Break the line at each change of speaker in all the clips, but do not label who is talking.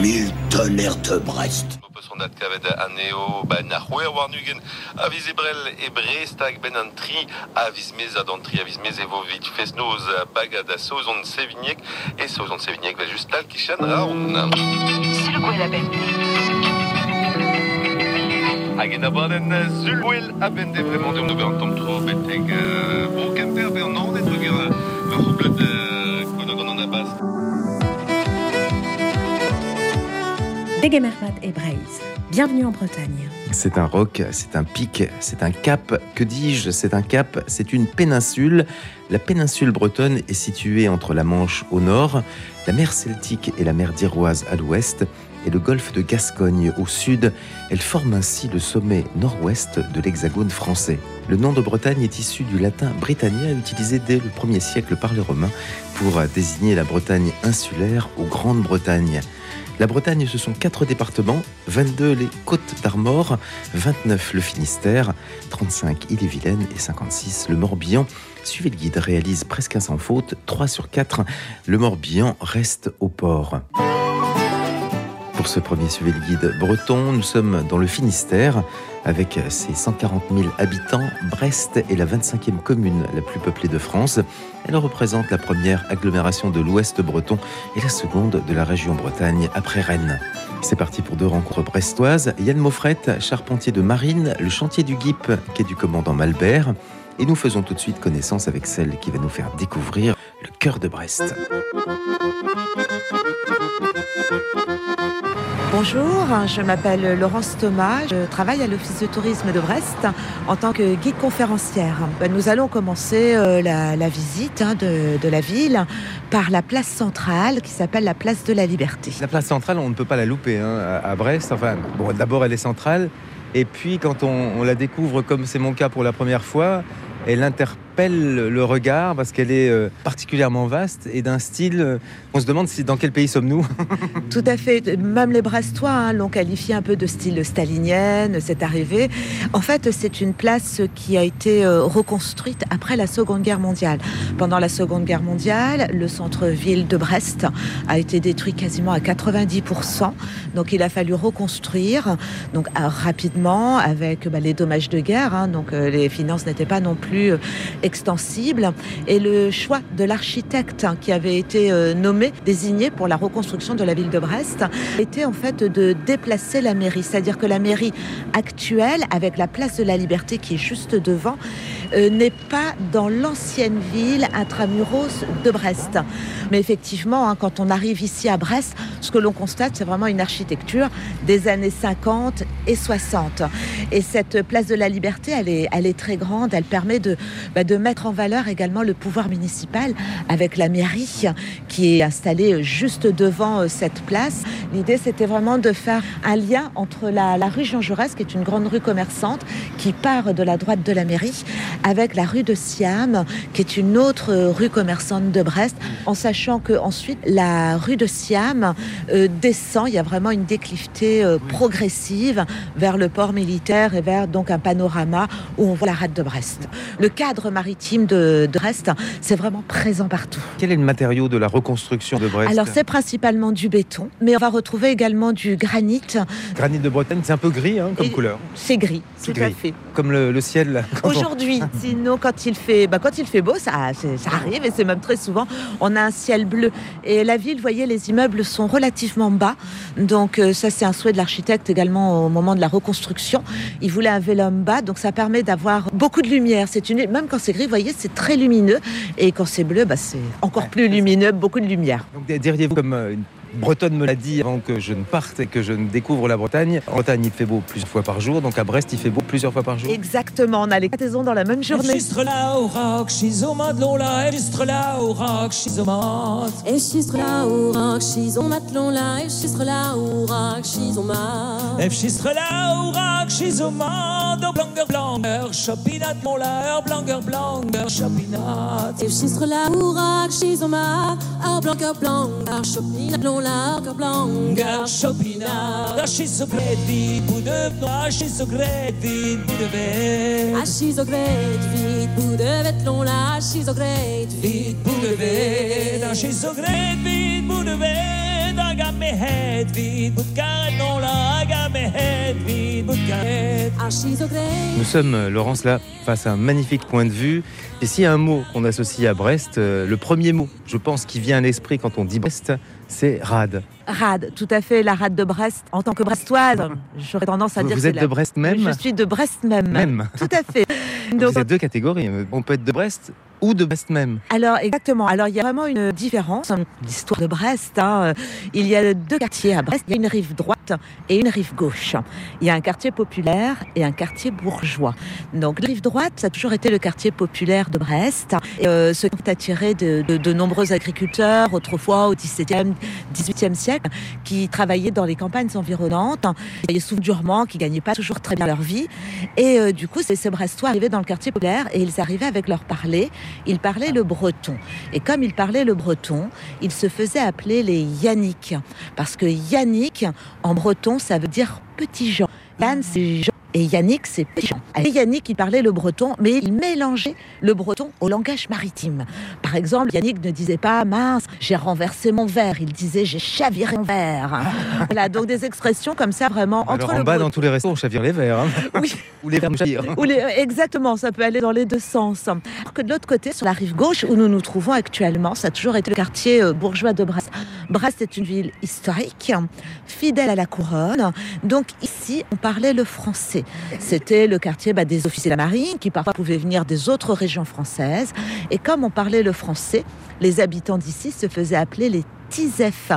Mille tonnerres de Brest.
Aneo ebrel ben fesnoz e va raon. Abaden ben vraiment de tom tro beteg euh, an
Et Braise. Bienvenue en Bretagne.
C'est un roc, c'est un pic, c'est un cap. Que dis-je? C'est un cap, c'est une péninsule. La péninsule bretonne est située entre la Manche au nord, la mer Celtique et la mer d'Iroise à l'ouest, et le golfe de Gascogne au sud. Elle forme ainsi le sommet nord-ouest de l'hexagone français. Le nom de Bretagne est issu du latin britannia utilisé dès le 1er siècle par les Romains pour désigner la Bretagne insulaire aux Grandes-Bretagne. La Bretagne, ce sont quatre départements, 22 les Côtes d'Armor, 29 le Finistère, 35 Ille-et-Vilaine et 56 le Morbihan. Suivez le guide, réalise presque un sans faute, 3 sur 4, le Morbihan reste au port. Pour ce premier Suivez le guide breton, nous sommes dans le Finistère. Avec ses 140 000 habitants, Brest est la 25e commune la plus peuplée de France. Elle représente la première agglomération de l'Ouest breton et la seconde de la région Bretagne après Rennes. C'est parti pour deux rencontres brestoises. Yann Moffrette, charpentier de marine, le chantier du GIP, quai du commandant Malbert. Et nous faisons tout de suite connaissance avec celle qui va nous faire découvrir le cœur de Brest.
Bonjour, je m'appelle Laurence Thomas, je travaille à l'Office de tourisme de Brest en tant que guide conférencière. Nous allons commencer euh, la, visite hein, de, la ville par la place centrale qui s'appelle la place de la Liberté.
La place centrale, on ne peut pas la louper hein, à Brest. D'abord, elle est centrale. Et puis, quand on, on la découvre, comme c'est mon cas pour la première fois, elle interpelle le regard parce qu'elle est euh, particulièrement vaste et d'un style. euh, on se demande si, dans quel pays sommes-nous?
Tout à fait, même les Brestois hein, l'ont qualifié un peu de style stalinienne, cette arrivée. En fait, c'est une place qui a été euh, reconstruite après la Seconde Guerre mondiale. Pendant la Seconde Guerre mondiale, le centre-ville de Brest a été détruit quasiment à 90%. Donc il a fallu reconstruire donc rapidement avec bah, les dommages de guerre. hein. donc les finances n'étaient pas non plus extensibles. Et le choix de l'architecte hein, qui avait été euh, nommé, désigné pour la reconstruction de la ville de Brest, était en fait de déplacer la mairie. C'est-à-dire que la mairie actuelle, avec la place de la Liberté qui est juste devant, euh, n'est pas dans l'ancienne ville intramuros de Brest. Mais effectivement, hein, quand on arrive ici à Brest, ce que l'on constate, c'est vraiment une architecture des années 50 et 60. Et cette place de la Liberté, elle est, elle est très grande. Elle permet de, bah, de mettre en valeur également le pouvoir municipal avec la mairie qui est installée juste devant euh, cette place. L'idée, c'était vraiment de faire un lien entre la, la rue Jean Jaurès, qui est une grande rue commerçante, qui part de la droite de la mairie, avec la rue de Siam, qui est une autre euh, rue commerçante de Brest, en sachant que ensuite la rue de Siam euh, descend. Il y a vraiment une décliveté euh, progressive vers le port militaire et vers donc un panorama où on voit la rade de Brest. Le cadre maritime de, de Brest, c'est vraiment présent partout.
Quel est le matériau de la reconstruction de Brest
Alors c'est principalement du béton, mais on va retrouver également du granit.
Granit de Bretagne, c'est un peu gris hein, comme
Et-
couleur,
C'est gris, tout
Gris.
à fait.
comme le, le ciel. on-
Aujourd'hui, sinon quand il fait, bah, quand il fait beau, ça arrive et c'est même très souvent, on a un ciel bleu. Et la ville, vous voyez, les immeubles sont relativement bas. Donc euh, ça, c'est un souhait de l'architecte également au moment de la reconstruction. Il voulait un vélum bas, donc ça permet d'avoir beaucoup de lumière. C'est une, même quand c'est gris, vous voyez, c'est très lumineux. Et quand c'est bleu, bah, c'est encore
Ouais,
plus
c'est
lumineux, beaucoup de lumière.
Donc diriez-vous comme euh, une Bretonne me l'a dit avant que je ne parte et que je ne découvre la Bretagne. En Bretagne, il fait beau plusieurs fois par jour, donc à Brest, il fait beau plusieurs fois par jour.
Exactement, on a les quatre saisons dans la même journée.
La, a.
A la,
a.
Nous sommes, euh, Laurence, là, face à un magnifique point de vue. Et s'il y a un mot qu'on associe à Brest, euh, le premier mot, je pense, qui vient à l'esprit quand on dit Brest, c'est rade.
Rade, tout à fait, la rade de Brest. En tant que brestoise, j'aurais tendance à
Vous,
dire
vous êtes de
la-
Brest même
Je suis de Brest même.
Même.
Tout à fait. Donc,
Vous êtes deux catégories. On peut être de Brest ou de Brest même.
Alors exactement. Alors il y a vraiment une différence. L'histoire de Brest. hein. Il y a deux quartiers à Brest. Il y a une rive droite et une rive gauche. Il y a un quartier populaire et un quartier bourgeois. Donc la rive droite, ça a toujours été le quartier populaire de Brest. Euh, ce qui ont attiré de, de- nombreux agriculteurs autrefois au XVIIe, XVIIIe siècle, qui travaillaient dans les campagnes environnantes, qui travaillaient souvent durement, qui gagnaient pas toujours très bien leur vie. Et euh, du coup, ces Brestois arrivaient dans le quartier populaire et ils arrivaient avec leur parler. Ils parlaient le breton. Et comme ils parlaient le breton, ils se faisaient appeler les Yannick. Parce que Yannick, en breton, ça veut dire petit Jean. Yann, c'est. Et Yannick, c'est Jean. Et Yannick, il parlait le breton, mais il mélangeait le breton au langage maritime. Par exemple, Yannick ne disait pas mince, j'ai renversé mon verre. Il disait j'ai chaviré mon verre. voilà, donc des expressions comme ça vraiment entre
Alors en
le
bas,
breton-
dans tous les restos, on chavire les verres. hein.
Oui.
ou les verres nous chavirent.
ou les- exactement, ça peut aller dans les deux sens. Alors que de l'autre côté, sur la rive gauche, où nous nous trouvons actuellement, ça a toujours été le quartier euh, bourgeois de Brest. Brest est une ville historique, fidèle à la couronne. Donc ici, on parlait le français. C'était le quartier bah, des officiers de la marine, qui parfois pouvaient venir des autres régions françaises. Et comme on parlait le français, les habitants d'ici se faisaient appeler les Tisef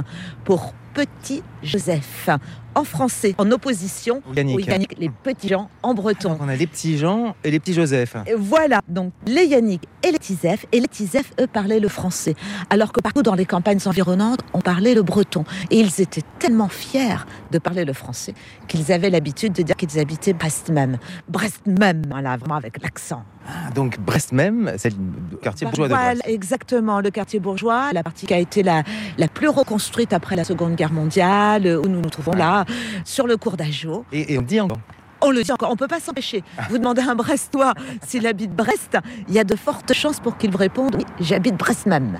pour Petit Joseph. En français, en opposition
Ou Yannick.
aux Yannick, les petits gens en breton.
On a les petits Jean et les petits Joseph.
Et Voilà, donc les Yannick et les Tisef, et les Tisef, eux, parlaient le français. Alors que partout dans les campagnes environnantes, on parlait le breton. Et ils étaient tellement fiers de parler le français qu'ils avaient l'habitude de dire qu'ils habitaient Brest même. Brest même, voilà, vraiment avec l'accent.
Ah, Donc Brest même, c'est le quartier bourgeois de
Voilà,
Brest.
exactement, le quartier bourgeois, la partie qui a été la, la plus reconstruite après la Seconde Guerre mondiale, où nous nous trouvons là, sur le cours d'Ajo.
Et, et on dit encore.
On le dit encore, on peut pas s'empêcher. Vous demandez à un Brestois s'il habite Brest, il y a de fortes chances pour qu'il vous réponde oui, j'habite Brest même.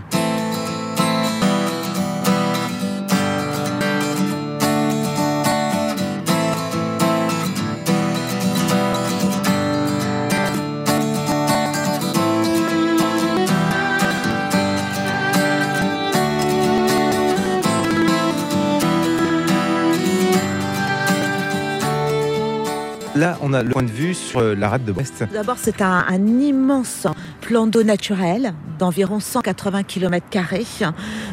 Là, on a le point de vue sur euh, la rade de Brest.
D'abord, c'est un, un immense plan d'eau naturel d'environ 180 km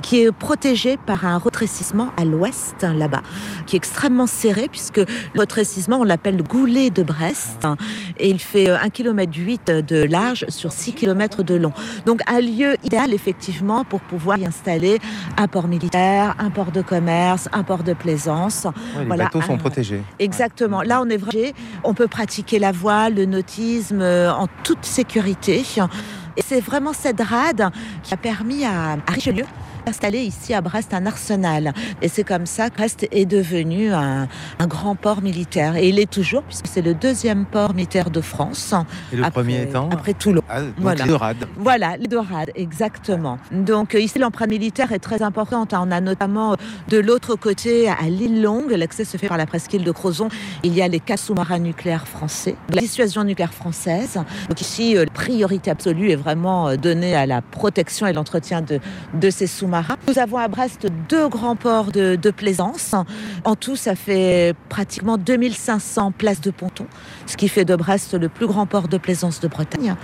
qui est protégé par un retrécissement à l'ouest, là-bas, qui est extrêmement serré puisque le retrécissement, on l'appelle le goulet de Brest et il fait 1 km 8 de large sur 6 km de long. Donc un lieu idéal effectivement pour pouvoir y installer un port militaire, un port de commerce, un port de plaisance.
Ouais, les
Voilà,
bateaux sont protégés.
Exactement. Là, on est vraiment. On peut pratiquer la voile, le nautisme euh, en toute sécurité. Et c'est vraiment cette rade qui a permis à, à Richelieu d'installer ici à Brest un arsenal. Et c'est comme ça que Brest est devenu un, un grand port militaire. Et il est toujours, puisque c'est le deuxième port militaire de France.
Et le
après,
premier étant
Après Toulon.
Ah, donc
Voilà.
rades.
Voilà, les dorades, exactement. Donc euh, ici, l'empreinte militaire est très importante. On a notamment euh, de l'autre côté, à l'île Longue, l'accès se fait par la presqu'île de Crozon, il y a les quatre sous-marins nucléaires français, la dissuasion nucléaire française. Donc ici, euh, la priorité absolue est vraiment donnée à la protection et l'entretien de, de ces sous-marins. Nous avons à Brest deux grands ports de, de plaisance. En tout, ça fait pratiquement 2500 places de ponton, ce qui fait de Brest le plus grand port de plaisance de Bretagne.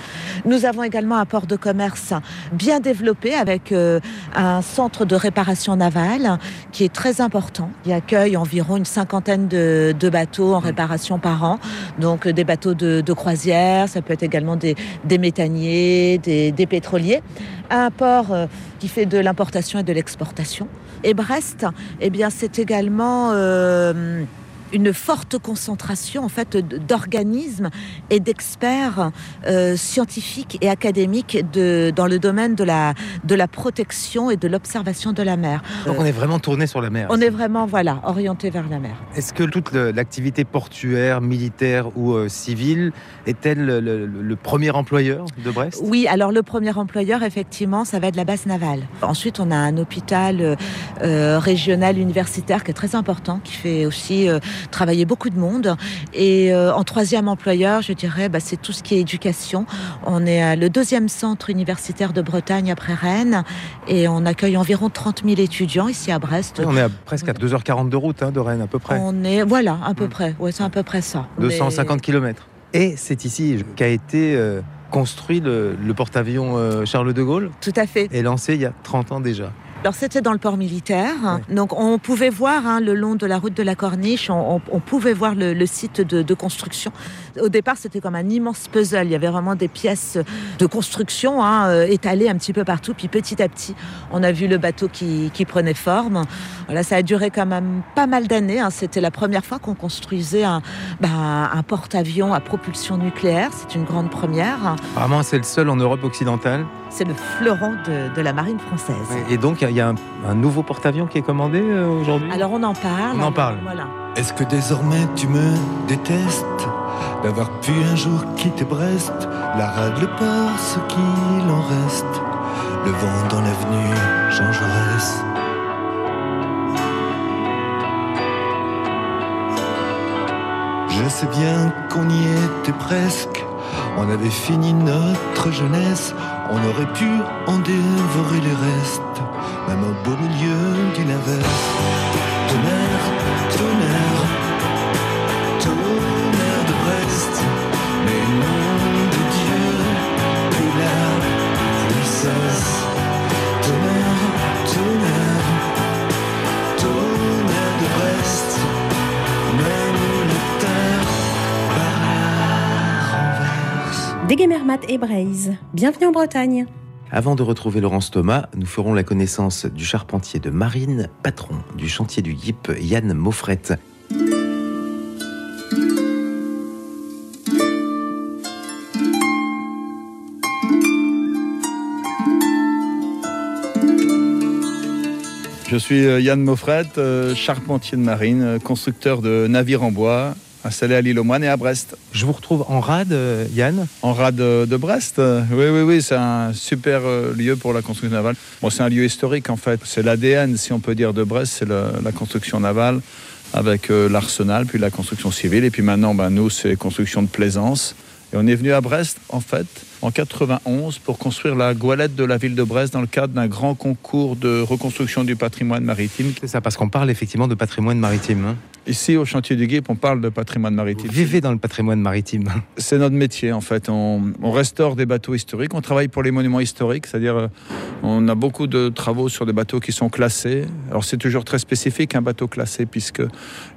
Nous avons également un port de commerce bien développé avec euh, un centre de réparation navale qui est très important. Il accueille environ une cinquantaine de, de bateaux en réparation par an. Donc des bateaux de, de croisière, ça peut être également des, des méthaniers, des, des pétroliers. Un port euh, qui fait de l'importation et de l'exportation. Et Brest, eh bien, c'est également euh, une forte concentration en fait d'organismes et d'experts euh, scientifiques et académiques de, dans le domaine de la, de la protection et de l'observation de la mer.
Donc on est vraiment tourné sur la mer.
On est vraiment voilà orienté vers la mer.
Est-ce que toute l'activité portuaire, militaire ou euh, civile est-elle le, le- le premier employeur de Brest?
Oui, alors le premier employeur, effectivement, ça va être la base navale. Ensuite, on a un hôpital euh, régional universitaire qui est très important, qui fait aussi travailler beaucoup de monde. Et euh, en troisième employeur, je dirais, bah, c'est tout ce qui est éducation. On est le deuxième centre universitaire de Bretagne après Rennes et on accueille environ 30 000 étudiants ici à Brest.
Oui, On est à presque à 2h40 de route hein, de Rennes à peu près.
On est, voilà, à peu
Mm.
près. Ouais, c'est à peu près ça. On est-
250 km. Et c'est ici qu'a été euh, construit le, le porte-avions euh, Charles de Gaulle
Tout à fait.
et lancé il y a 30 ans déjà.
Alors c'était dans le port militaire, donc on pouvait voir hein, le long de la route de la Corniche, on, on- on pouvait voir le, le site de, de construction. Au départ c'était comme un immense puzzle, il y avait vraiment des pièces de construction hein, euh, étalées un petit peu partout, puis petit à petit on a vu le bateau qui, qui prenait forme. Voilà, ça a duré quand même pas mal d'années, hein. c'était la première fois qu'on construisait un, ben, un porte-avions à propulsion nucléaire, c'est une grande première,
Apparemment c'est le seul en Europe occidentale.
c'est le fleuron de, de la marine française.
Et donc il y a un, un nouveau porte-avions qui est commandé euh, aujourd'hui?
Alors on en parle.
On en parle.
Voilà.
Est-ce que désormais tu me détestes d'avoir pu un jour quitter Brest, la rade, le ce qu'il en reste, le vent dans l'avenue Jean Jaurès. Je sais bien qu'on y était presque, on avait fini notre jeunesse, on aurait pu en dévorer les restes, même au beau milieu d'une averse.
Et Braise. Bienvenue en Bretagne.
Avant de retrouver Laurence Thomas, nous ferons la connaissance du charpentier de marine, patron du chantier du GIP, Yann Moffrette.
Je suis euh, Yann Moffrette, euh, charpentier de marine, euh, constructeur de navires en bois, installé à l'île aux Moines et à Brest.
Je vous retrouve en rade, euh, Yann.
En rade de, de Brest euh, Oui, oui, oui, c'est un super euh, lieu pour la construction navale. Bon, c'est un lieu historique en fait. C'est l'ADN, si on peut dire, de Brest, c'est la construction navale avec euh, l'arsenal, puis la construction civile. Et puis maintenant, ben, nous, c'est construction de plaisance. Et on est venu à Brest, en fait, en 91 pour construire la goélette de la ville de Brest dans le cadre d'un grand concours de reconstruction du patrimoine maritime.
C'est ça, parce qu'on parle effectivement de patrimoine maritime. hein.
Ici, au chantier du GIP, on parle de patrimoine
Vous
maritime.
vivez dans le patrimoine maritime.
C'est notre métier, en fait. On, on restaure des bateaux historiques. On travaille pour les monuments historiques, c'est-à-dire euh, on a beaucoup de travaux sur des bateaux qui sont classés. Alors c'est toujours très spécifique un bateau classé, puisque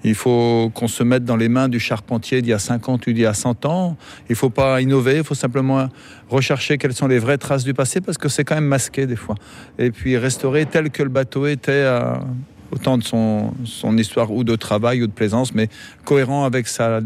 il faut qu'on se mette dans les mains du charpentier d'il y a 50 ou d'il y a 100 ans. Il ne faut pas innover, il faut simplement rechercher quelles sont les vraies traces du passé, parce que c'est quand même masqué des fois. Et puis restaurer tel que le bateau était à- au temps de son, son histoire ou de travail ou de plaisance, mais cohérent avec sa,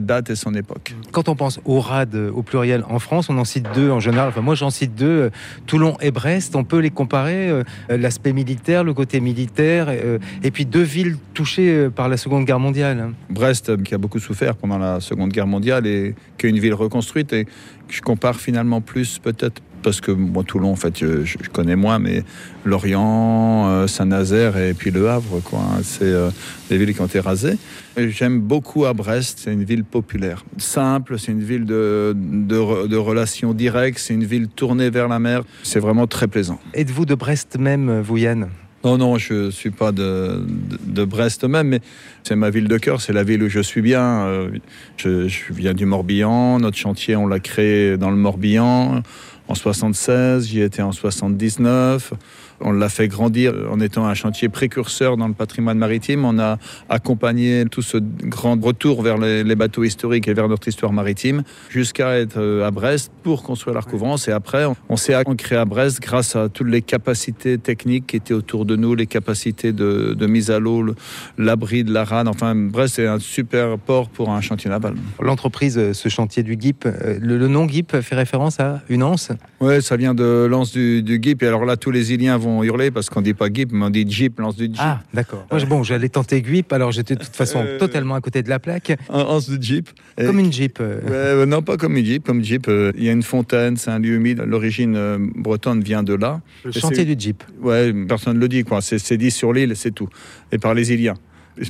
date et son époque.
Quand on pense au rade euh, au pluriel en France, on en cite deux en général. Enfin, moi, j'en cite deux, euh, Toulon et Brest. On peut les comparer, euh, l'aspect militaire, le côté militaire, euh, et puis deux villes touchées par la Seconde Guerre mondiale.
Brest, qui a beaucoup souffert pendant la Seconde Guerre mondiale et qui est une ville reconstruite et que je compare finalement plus peut-être parce que moi Toulon en fait je, je connais moins mais Lorient, euh, Saint-Nazaire et puis Le Havre quoi hein, c'est euh, des villes qui ont été rasées. J'aime beaucoup à Brest, c'est une ville populaire, simple, c'est une ville de, de, re- de relations directes, c'est une ville tournée vers la mer, c'est vraiment très plaisant.
Êtes-vous de Brest même, vous Yann?
Non, non, je ne suis pas de, de, de Brest même, mais c'est ma ville de cœur, c'est la ville où je suis bien. Euh, Je, je viens du Morbihan, notre chantier, on l'a créé dans le Morbihan en 76, j'y étais en 79. On l'a fait grandir en étant un chantier précurseur dans le patrimoine maritime. On a accompagné tout ce grand retour vers les, les bateaux historiques et vers notre histoire maritime jusqu'à être euh, à Brest pour construire la recouvrance. Et après, on, on s'est ancré à Brest grâce à toutes les capacités techniques qui étaient autour de nous, les capacités de, de mise à l'eau, le- l'abri de la rade. Enfin, Brest est un super port pour un chantier naval.
L'entreprise, euh, ce chantier du GIP, euh, le, le nom GIP fait référence à une anse?
Ouais, ça vient de l'anse du, du GIP. Et alors là, tous les Iliens vont hurler parce qu'on dit pas GIP, mais on dit Jeep, l'anse du Jeep.
Ah, d'accord. Moi, bon, j'allais tenter GUIP, alors j'étais de toute façon
Euh,
totalement à côté de la plaque.
Un anse du Jeep.
Comme une Jeep. euh,
non, pas comme une Jeep. Comme Jeep, euh, il y a une fontaine, c'est un lieu humide. L'origine bretonne vient de là.
le chantier du Jeep.
Ouais, personne ne le dit, quoi. C'est dit sur l'île, c'est tout. Et par les Iliens.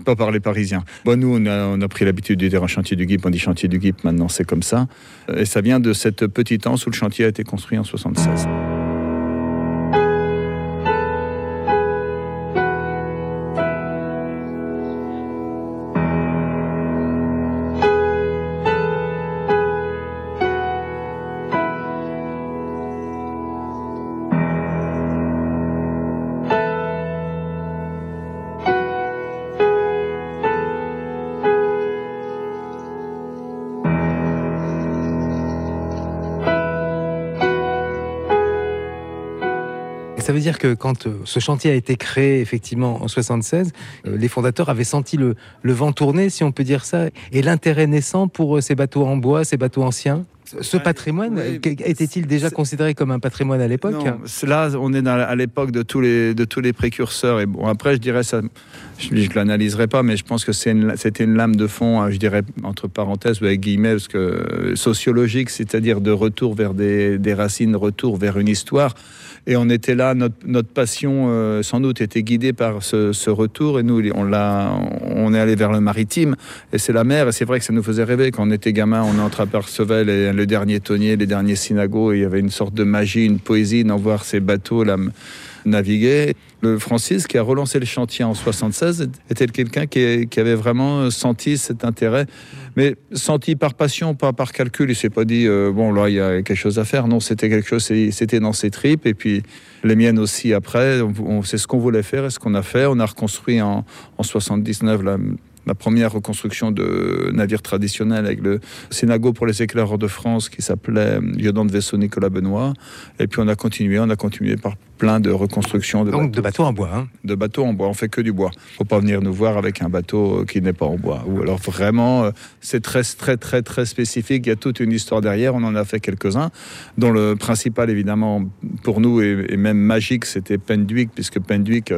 Pas par les Parisiens. Bon, nous, on a, on a pris l'habitude de dire un chantier du GIP, on dit chantier du GIP, maintenant c'est comme ça. Et ça vient de cette petite anse où le chantier a été construit en 76.
Dire que quand euh, ce chantier a été créé effectivement en 76, euh, les fondateurs avaient senti le, le vent tourner, si on peut dire ça, et l'intérêt naissant pour euh, ces bateaux en bois, ces bateaux anciens. Ce patrimoine,
oui,
était-il déjà considéré comme un patrimoine à l'époque
là, on est dans- à l'époque de tous les de tous les précurseurs. Et bon, après, je dirais ça. Je ne l'analyserai pas, mais je pense que c'est une- c'était une lame de fond, hein, je dirais entre parenthèses ou avec guillemets, parce que sociologique, c'est-à-dire de retour vers des, des racines, retour vers une histoire. Et on était là, notre, passion euh, sans doute était guidée par ce, retour. Et nous, on, est allé vers le maritime. Et c'est la mer. Et c'est vrai que ça nous faisait rêver. Quand on était gamin, on entreapercevait les- le dernier tonnier, les derniers synagos. Et il y avait une sorte de magie, une poésie d'en voir ces bateaux là, naviguer. Le Francis, qui a relancé le chantier en 76, était quelqu'un qui, avait vraiment senti cet intérêt? Mais senti par passion, pas par calcul. Il s'est pas dit, euh, bon, là, il y a quelque chose à faire. Non, c'était quelque chose, c'était dans ses tripes. Et puis, les miennes aussi après. On- c'est ce qu'on voulait faire et ce qu'on a fait. On a reconstruit en, en 79 la, la première reconstruction de navire traditionnel avec le Sénago pour les éclaireurs de France qui s'appelait euh, lieutenant de vaisseau Nicolas Benoît. Et puis on a continué, on a continué par plein de reconstructions de,
Donc de bateaux en bois. hein.
de bateaux en bois. On fait que du bois. Faut pas venir nous voir avec un bateau euh, qui n'est pas en bois. Ou alors vraiment, euh, c'est très très très très spécifique. Il y a toute une histoire derrière. On en a fait quelques-uns, dont le principal évidemment pour nous et, même magique, c'était Penduic, puisque Penduic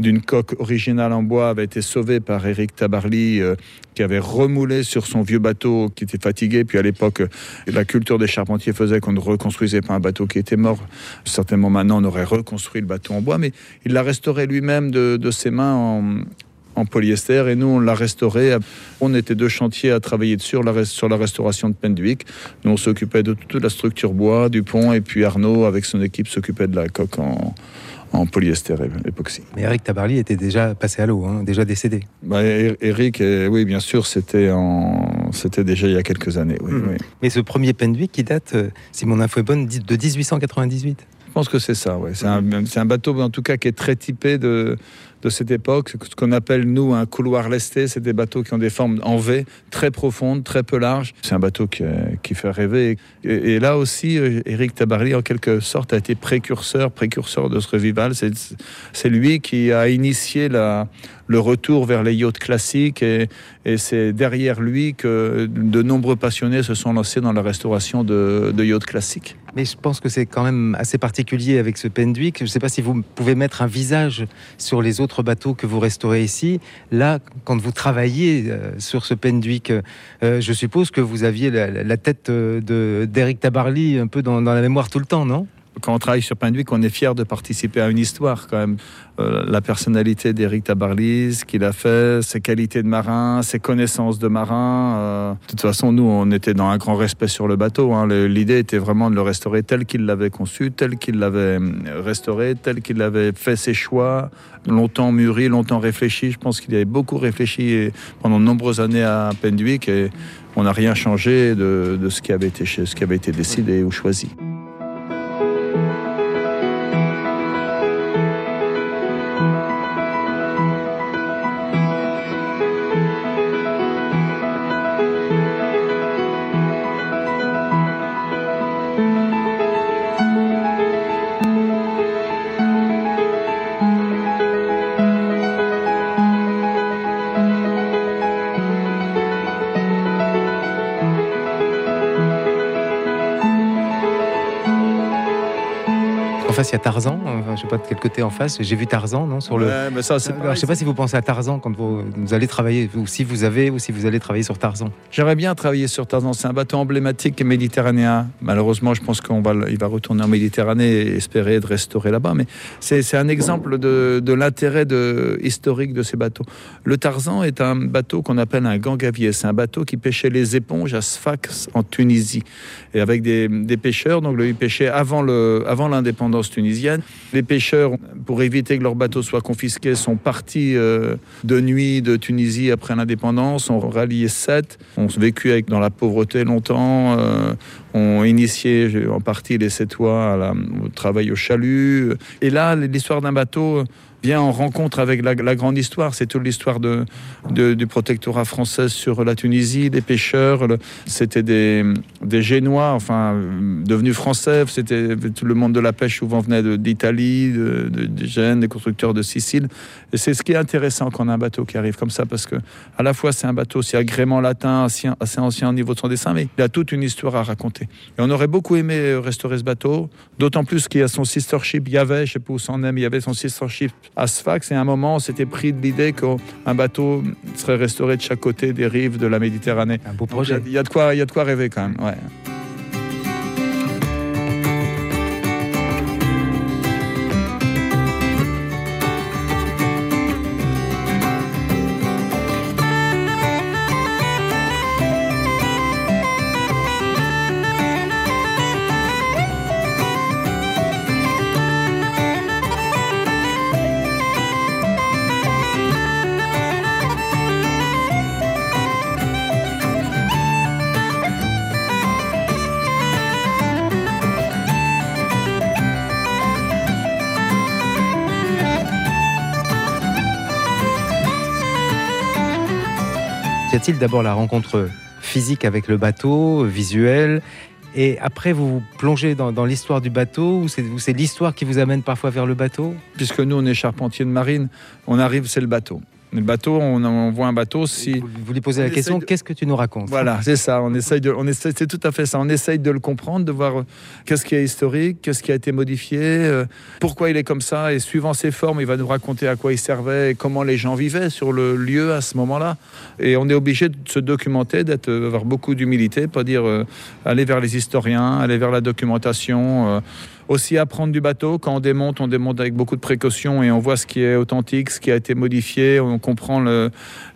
d'une coque originale en bois avait été sauvé par Éric Tabarly euh, qui avait remoulé sur son vieux bateau qui était fatigué. Puis à l'époque, la culture des charpentiers faisait qu'on ne reconstruisait pas un bateau qui était mort. Certainement maintenant, on aurait reconstruit le bateau en bois, mais il l'a restauré lui-même de, ses mains en, polyester et nous on l'a restauré. On était deux chantiers à travailler sur la, sur la restauration de Penduic. Nous on s'occupait de toute la structure bois, du pont et puis Arnaud avec son équipe s'occupait de la coque en, en polyester époxy.
Mais Eric Tabarly était déjà passé à l'eau, hein, déjà décédé.
Bah, Er- Eric, euh, oui bien sûr, c'était en... c'était déjà il y a quelques années. Oui, oui.
Mais ce premier Penduic qui date, euh, si mon info est bonne, de 1898.
Je pense que c'est ça, ouais. C'est un, c'est un bateau, en tout cas, qui est très typé de, de cette époque. Ce qu'on appelle, nous, un couloir lesté. C'est des bateaux qui ont des formes en V, très profondes, très peu larges. C'est un bateau qui, euh, qui fait rêver. Et, là aussi, euh, Éric Tabarly, en quelque sorte, a été précurseur, précurseur de ce revival. C'est lui qui a initié la, le retour vers les yachts classiques. Et, c'est derrière lui que de nombreux passionnés se sont lancés dans la restauration de, yachts classiques.
Mais je pense que c'est quand même assez particulier avec ce Penduic. Je ne sais pas si vous pouvez mettre un visage sur les autres bateaux que vous restaurez ici. Là, quand vous travaillez euh, sur ce Penduic, euh, je suppose que vous aviez la, tête euh, de d'Eric Tabarly un peu dans la mémoire tout le temps, non?
Quand on travaille sur Pinduic, on est fier de participer à une histoire quand même. Euh, la personnalité d'Éric Tabarly, ce qu'il a fait, ses qualités de marin, ses connaissances de marin. euh, de toute façon, nous, on était dans un grand respect sur le bateau. hein. L'idée était vraiment de le restaurer tel qu'il l'avait conçu, tel qu'il l'avait euh, restauré, tel qu'il avait fait ses choix, longtemps mûri, longtemps réfléchi. Je pense qu'il avait beaucoup réfléchi pendant de nombreuses années à Penduic et on n'a rien changé de, de ce qui avait été, ce qui avait été décidé ou choisi.
Face, il y a Tarzan. Enfin, je sais pas de quel côté en face. J'ai vu Tarzan, non Sur le.
Ouais, mais ça, c'est
Alors, je sais pas si vous pensez à Tarzan quand vous, vous allez travailler, ou si vous avez, ou si vous allez travailler sur Tarzan.
J'aimerais bien travailler sur Tarzan. C'est un bateau emblématique méditerranéen. Malheureusement, je pense qu'on va, il va retourner en Méditerranée et espérer de restaurer là-bas. Mais c'est c'est un exemple de, de l'intérêt de- historique de ces bateaux. Le Tarzan est un bateau qu'on appelle un gangavier. C'est un bateau qui pêchait les éponges à Sfax en Tunisie et avec des, des pêcheurs. Donc, le ils pêchaient avant le- avant l'indépendance tunisienne. Les pêcheurs, pour éviter que leur bateau soit confisqué, sont partis euh, de nuit de Tunisie après l'indépendance, ont rallié Sète, ont vécu avec, dans la pauvreté longtemps, euh, ont initié en partie les Sétois à au travail au chalut. Et là, l'histoire d'un bateau vient en rencontre avec la, la grande histoire. C'est toute l'histoire de, de- du protectorat français sur la Tunisie, des pêcheurs. C'était des, des Génois, enfin, devenus français. C'était tout le monde de la pêche souvent venait de- d'Italie, de, de, Gênes, des constructeurs de Sicile. Et c'est ce qui est intéressant quand on a un bateau qui arrive comme ça, parce que à la fois c'est un bateau, c'est agrément latin, assez, assez ancien au niveau de son dessin, mais il a toute une histoire à raconter. Et on aurait beaucoup aimé euh, restaurer ce bateau, d'autant plus qu'il y a son sister ship, il y avait, je sais pas où c'en est, mais il y avait son sister ship à Sfax, et à un moment, on s'était pris de l'idée qu'un bateau serait restauré de chaque côté des rives de la Méditerranée.
Un beau projet.
il y, a de quoi, il y a de quoi rêver quand même. Ouais.
Y a-t-il d'abord la rencontre physique avec le bateau, visuelle et après, vous vous plongez dans, l'histoire du bateau ou c'est l'histoire qui vous amène parfois vers le bateau?
Puisque nous, on est charpentier de marine, on arrive, c'est le bateau. Le bateau, on, on voit un bateau, si...
Vous, vous lui posez
On
la question
de-
qu'est-ce que tu nous racontes?
Voilà, c'est ça. On essaye de, on essaye, c'est tout à fait ça. On essaye de le comprendre, de voir euh, qu'est-ce qui est historique, qu'est-ce qui a été modifié, euh, pourquoi il est comme ça, et suivant ses formes, il va nous raconter à quoi il servait et comment les gens vivaient sur le lieu à ce moment-là. Et on est obligé de se documenter, d'être, euh, avoir beaucoup d'humilité, pas dire euh, aller vers les historiens, aller vers la documentation. euh, aussi apprendre du bateau. Quand on démonte, on démonte avec beaucoup de précautions et on voit ce qui est authentique, ce qui a été modifié. On comprend le-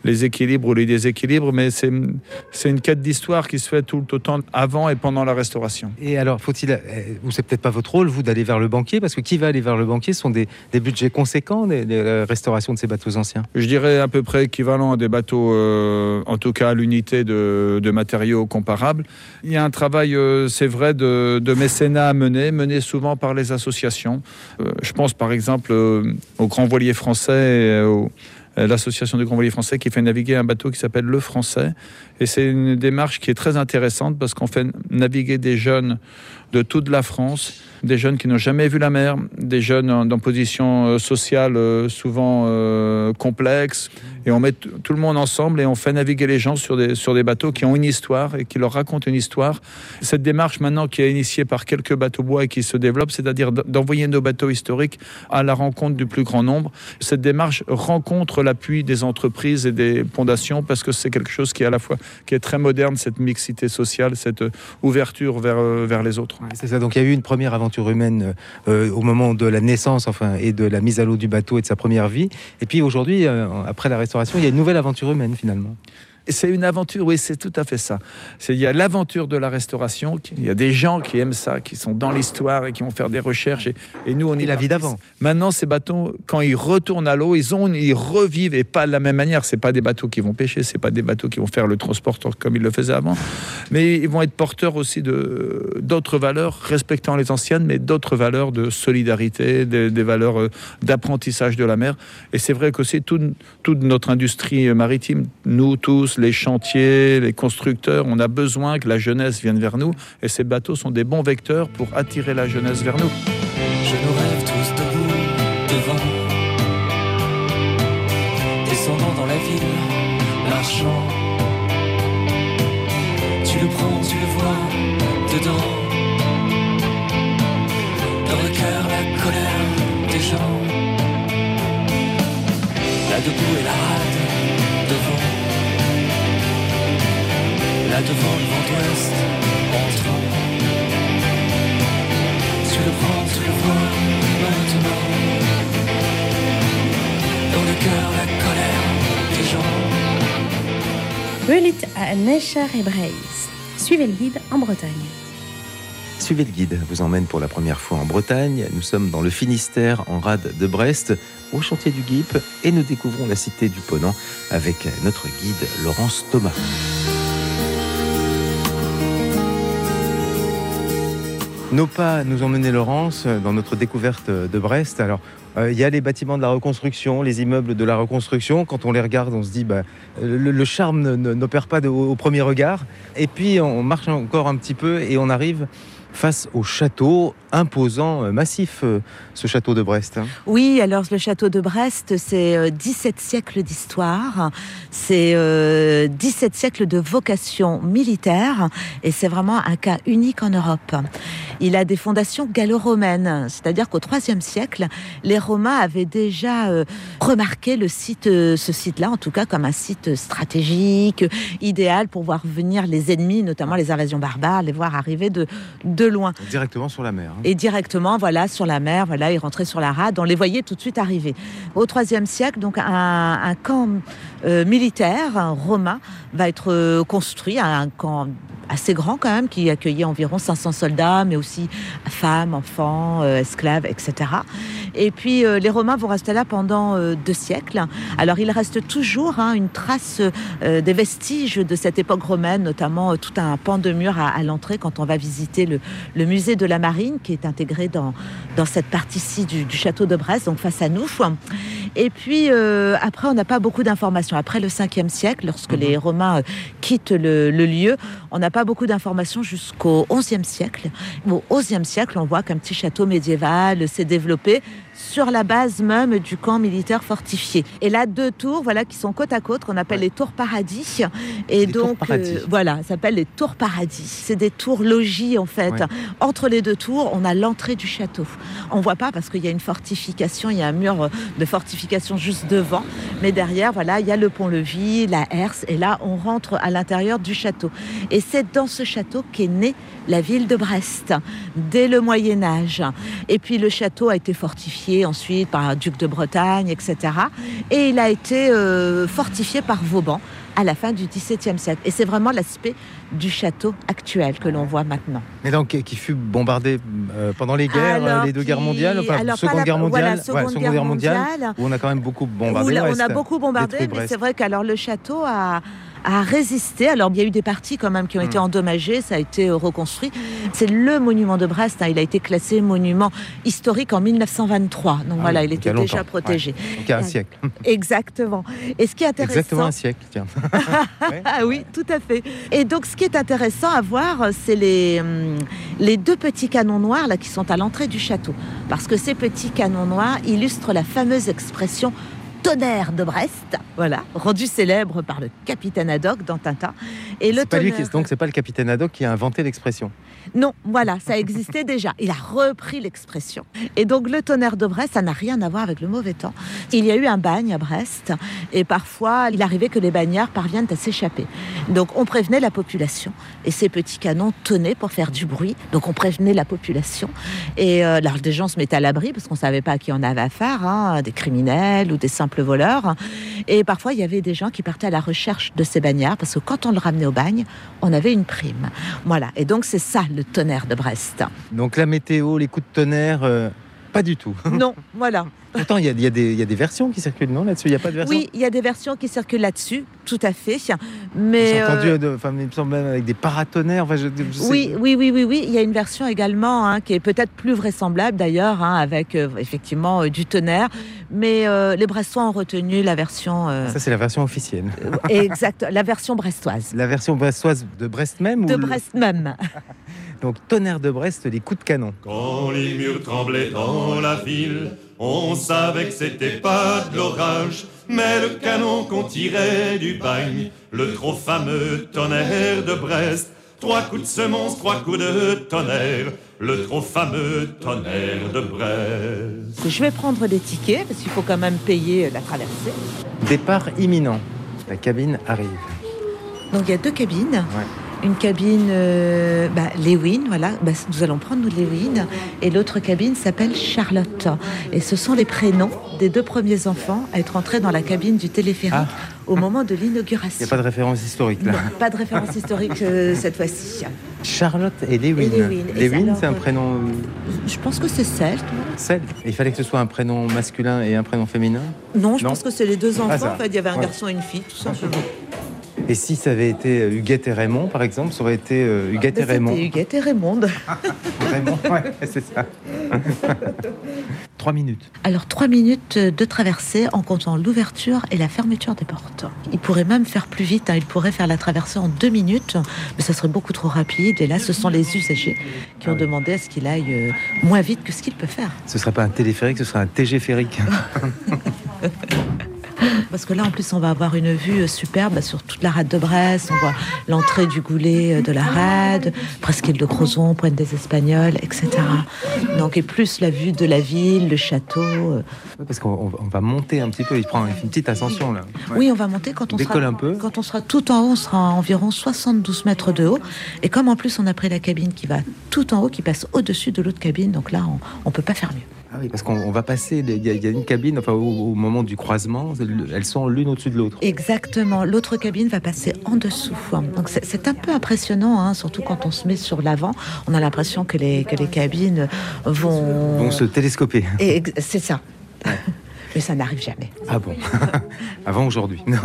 les équilibres ou les déséquilibres, mais c'est une quête d'histoire qui se fait tout autant avant et pendant la restauration.
Et alors, faut-il, euh, ou c'est peut-être pas votre rôle, vous, d'aller vers le banquier, parce que qui va aller vers le banquier ce sont des, des budgets conséquents, des, des, euh, restaurations de ces bateaux anciens.
Je dirais à peu près équivalent à des bateaux, euh, en tout cas à l'unité de, de matériaux comparables. Il y a un travail, euh, c'est vrai, de, de mécénat à mener, mené souvent par les associations. Euh, je pense par exemple euh, au Grand Voilier français, et au- à l'association du Grand Voilier français qui fait naviguer un bateau qui s'appelle Le Français. Et c'est une démarche qui est très intéressante parce qu'on fait naviguer des jeunes de toute la France, des jeunes qui n'ont jamais vu la mer, des jeunes dans position euh, sociale euh, souvent euh, complexe. Et on met tout le monde ensemble et on fait naviguer les gens sur des, sur des bateaux qui ont une histoire et qui leur racontent une histoire. Cette démarche maintenant qui est initiée par quelques bateaux bois et qui se développe, c'est-à-dire d'envoyer nos bateaux historiques à la rencontre du plus grand nombre. Cette démarche rencontre l'appui des entreprises et des fondations parce que c'est quelque chose qui est à la fois qui est très moderne, cette mixité sociale, cette ouverture vers, vers les autres.
C'est ça. Donc, il y a eu une première aventure humaine euh, au moment de la naissance, enfin, et de la mise à l'eau du bateau et de sa première vie. Et puis aujourd'hui, euh, après la restauration, il y a une nouvelle aventure humaine finalement.
C'est une aventure, oui, c'est tout à fait ça. C'est- Il y a l'aventure de la restauration, il y a des gens qui aiment ça, qui sont dans l'histoire et qui vont faire des recherches. Et, et nous, on est
la vie d'avant.
Maintenant, ces bateaux, quand ils retournent à l'eau, ils ont, ils revivent et pas de la même manière. C'est pas des bateaux qui vont pêcher, c'est pas des bateaux qui vont faire le transport comme ils le faisaient avant, mais ils vont être porteurs aussi de d'autres valeurs, respectant les anciennes, mais d'autres valeurs de solidarité, des, des valeurs euh, d'apprentissage de la mer. Et c'est vrai qu'aussi toute, toute notre industrie maritime, nous tous, les chantiers, les constructeurs, on a besoin que la jeunesse vienne vers nous. Et ces bateaux sont des bons vecteurs pour attirer la jeunesse vers nous.
Je nous rêve tous debout devant, descendant dans la ville,
à et Braise. Suivez le guide en Bretagne.
Suivez le guide, vous emmène pour la première fois en Bretagne. Nous sommes dans le Finistère, en rade de Brest, au chantier du Guip, et nous découvrons la cité du Ponant avec notre guide Laurence Thomas.
Nos pas nous ont Laurence dans notre découverte de Brest. Alors, euh, il y a les bâtiments de la reconstruction, les immeubles de la reconstruction. Quand on les regarde, on se dit, bah, le, charme n'opère pas au premier regard. Et puis, on marche encore un petit peu et on arrive face au château imposant, euh, massif, euh, ce château de Brest. hein.
Oui, alors le château de Brest, c'est euh, 17 siècles d'histoire, c'est euh, 17 siècles de vocation militaire et c'est vraiment un cas unique en Europe. Il a des fondations gallo-romaines, c'est-à-dire qu'au IIIe siècle, les Romains avaient déjà euh, remarqué le site, euh, ce site-là, en tout cas comme un site stratégique, idéal pour voir venir les ennemis, notamment les invasions barbares, les voir arriver de, de loin.
Directement sur la mer. hein.
Et directement, voilà, sur la mer, voilà, ils rentraient sur la rade, on les voyait tout de suite arriver. Au IIIe siècle, donc un, camp euh, militaire romain va être euh, construit, un camp assez grand quand même, qui accueillait environ 500 soldats, mais aussi femmes, enfants, euh, esclaves, etc. Et puis euh, les Romains vont rester là pendant euh, deux siècles. Alors il reste toujours hein, une trace des vestiges de cette époque romaine, notamment tout un pan de mur à, l'entrée quand on va visiter le, musée de la marine qui est intégré dans, dans cette partie-ci du château de Brest, donc face à nous. Et puis euh, après, on n'a pas beaucoup d'informations. Après le 5e siècle, lorsque les Romains euh, quittent le, le lieu, on n'a pas beaucoup d'informations jusqu'au 11e siècle. Au 11e siècle, on voit qu'un petit château médiéval s'est développé sur la base même du camp militaire fortifié. Et là, deux tours, voilà, qui sont côte à côte, qu'on appelle les tours paradis. Et donc,
paradis.
euh, voilà, ça s'appelle les tours paradis. C'est des tours logis, en fait.
Ouais.
Entre les deux tours, on a l'entrée du château. On voit pas parce qu'il y a une fortification, il y a un mur de fortification juste devant. Mais derrière, voilà, il y a le pont-levis, la herse. Et là, on rentre à l'intérieur du château. Et c'est dans ce château qu'est née la ville de Brest, dès le Moyen-Âge. Et puis le château a été fortifié ensuite par un duc de Bretagne, etc. Et il a été euh, fortifié par Vauban à la fin du XVIIe siècle. Et c'est vraiment l'aspect du château actuel que l'on voit maintenant.
Mais donc, qui- fut bombardé euh, pendant les guerres,
Alors,
les deux guerres mondiales, enfin,
alors,
Seconde
la-
Guerre mondiale,
voilà,
ouais,
Seconde Guerre
Guerre mondiale,
mondiale.
où on a quand même beaucoup bombardé.
Où là, on a beaucoup bombardé, mais c'est vrai qu'alors le château a a résisté. Alors, il y a eu des parties quand même qui ont été
Hmm.
endommagées, ça a été euh, reconstruit. C'est le monument de Brest, hein, il a été classé monument historique en 1923. Donc
Ah
voilà,
oui,
il était déjà
longtemps,
protégé.
Donc, il y a un siècle.
Exactement. Et ce qui est intéressant.
Exactement un siècle, tiens.
Ah oui, tout à fait. Et donc, ce qui est intéressant à voir, c'est les, hum, les deux petits canons noirs là, qui sont à l'entrée du château. Parce que ces petits canons noirs illustrent la fameuse expression tonnerre de Brest, voilà, rendu célèbre par le capitaine Haddock dans Tintin. Et le
C'est pas lui qui,
tonnerre-
donc c'est pas le capitaine Haddock qui a inventé l'expression.
non, voilà, ça existait déjà. Il a repris l'expression. Et donc le tonnerre de Brest, ça n'a rien à voir avec le mauvais temps. Il y a eu un bagne à Brest et parfois il arrivait que les bagnards parviennent à s'échapper. Donc on prévenait la population et ces petits canons tonnaient pour faire du bruit. Donc on prévenait la population et euh, alors des gens se mettaient à l'abri parce qu'on savait pas à qui on avait affaire, hein, des criminels ou des simples voleurs. Et parfois il y avait des gens qui partaient à la recherche de ces bagnards parce que quand on le ramenait au bagne, on avait une prime. Voilà. Et donc c'est ça le tonnerre de Brest.
Donc la météo, les coups de tonnerre, euh, pas du tout.
Non, voilà.
Pourtant, il y a, y des- il y a des versions qui circulent, non Là-dessus, il n'y a pas de version?
Oui, il y a des versions qui circulent là-dessus, tout à fait. Mais
J'ai entendu,
euh,
de- enfin, il me semble même avec des paratonnerres. Enfin, je- je sais-
oui, oui, oui, oui, oui. Il y a une version également hein, qui est peut-être plus vraisemblable d'ailleurs, hein, avec euh, effectivement euh, du tonnerre. Mais euh, les Brestois ont retenu la version euh,
Ça, c'est la version officielle.
exact, la version brestoise.
La version brestoise de Brest même
De
ou
Brest même.
Donc, tonnerre de Brest, les coups de canon.
Quand les murs tremblaient dans la ville, on savait que c'était pas de l'orage, mais le canon qu'on tirait du bagne, le trop fameux tonnerre de Brest. Trois coups de semonce, trois coups de tonnerre, le trop fameux tonnerre de Brest.
Je vais prendre des tickets parce qu'il faut quand même payer la traversée.
Départ imminent. La cabine arrive.
Donc il y a deux cabines.
Ouais.
Une cabine euh, bah, Lewin, voilà. Bah, nous allons prendre nous Lewin. Et l'autre cabine s'appelle Charlotte. Et ce sont les prénoms des deux premiers enfants à être entrés dans la cabine du téléphérique au moment de
Il n'y
l'inauguration.
a pas de référence historique là.
Non, pas de référence historique euh, cette fois-ci.
Charlotte et Lewin.
Et Lewin.
Lewin, c'est un
euh,
prénom
Je pense que c'est celte.
celte. Il fallait que ce soit un prénom masculin et un prénom féminin?
Non, je
Non.
pense que c'est les deux enfants.
Ah, ça.
en fait, il y avait un
Ouais.
garçon et une fille, tout simplement.
Et si ça avait été euh, Huguette et Raymond, par exemple, ça aurait été euh, Huguette et Raymond.
Huguette et Raymond.
Raymond, ouais, c'est ça. Trois minutes.
Alors, trois minutes de traversée en comptant l'ouverture et la fermeture des portes. Il pourrait même faire plus vite, hein. il pourrait faire la traversée en deux minutes, mais ça serait beaucoup trop rapide. Et là, ce sont les usagers qui ont demandé à ce qu'il aille euh, moins vite que ce qu'il peut faire.
Ce serait pas un téléphérique, ce serait un TG férique.
Parce que là, en plus, on va avoir une vue euh, superbe sur toute la rade de Brest. On voit l'entrée du goulet euh, de la rade, Presqu'île de Crozon, Pointe des Espagnols, etc. Donc, et plus la vue de la ville, le château. euh.
Parce qu'on on- on va monter un petit peu, il prend une petite ascension là. Ouais.
Oui, on va monter quand on
Décolle
sera
un peu.
quand on sera tout en haut, on sera à environ 72 mètres de haut. Et comme en plus on a pris la cabine qui va tout en haut, qui passe au-dessus de l'autre cabine, donc là on, on peut pas faire mieux.
Ah oui, parce qu'on on va passer, il y, a- il y a une cabine, enfin au, au moment du croisement, elles sont l'une au-dessus de l'autre.
Exactement. L'autre cabine va passer en dessous. Donc c'est- un peu impressionnant, hein, surtout quand on se met sur l'avant. On a l'impression que les, que les cabines vont.
Vont se télescoper.
C'est ça. Mais ça n'arrive jamais.
Ah bon? Avant aujourd'hui. Non,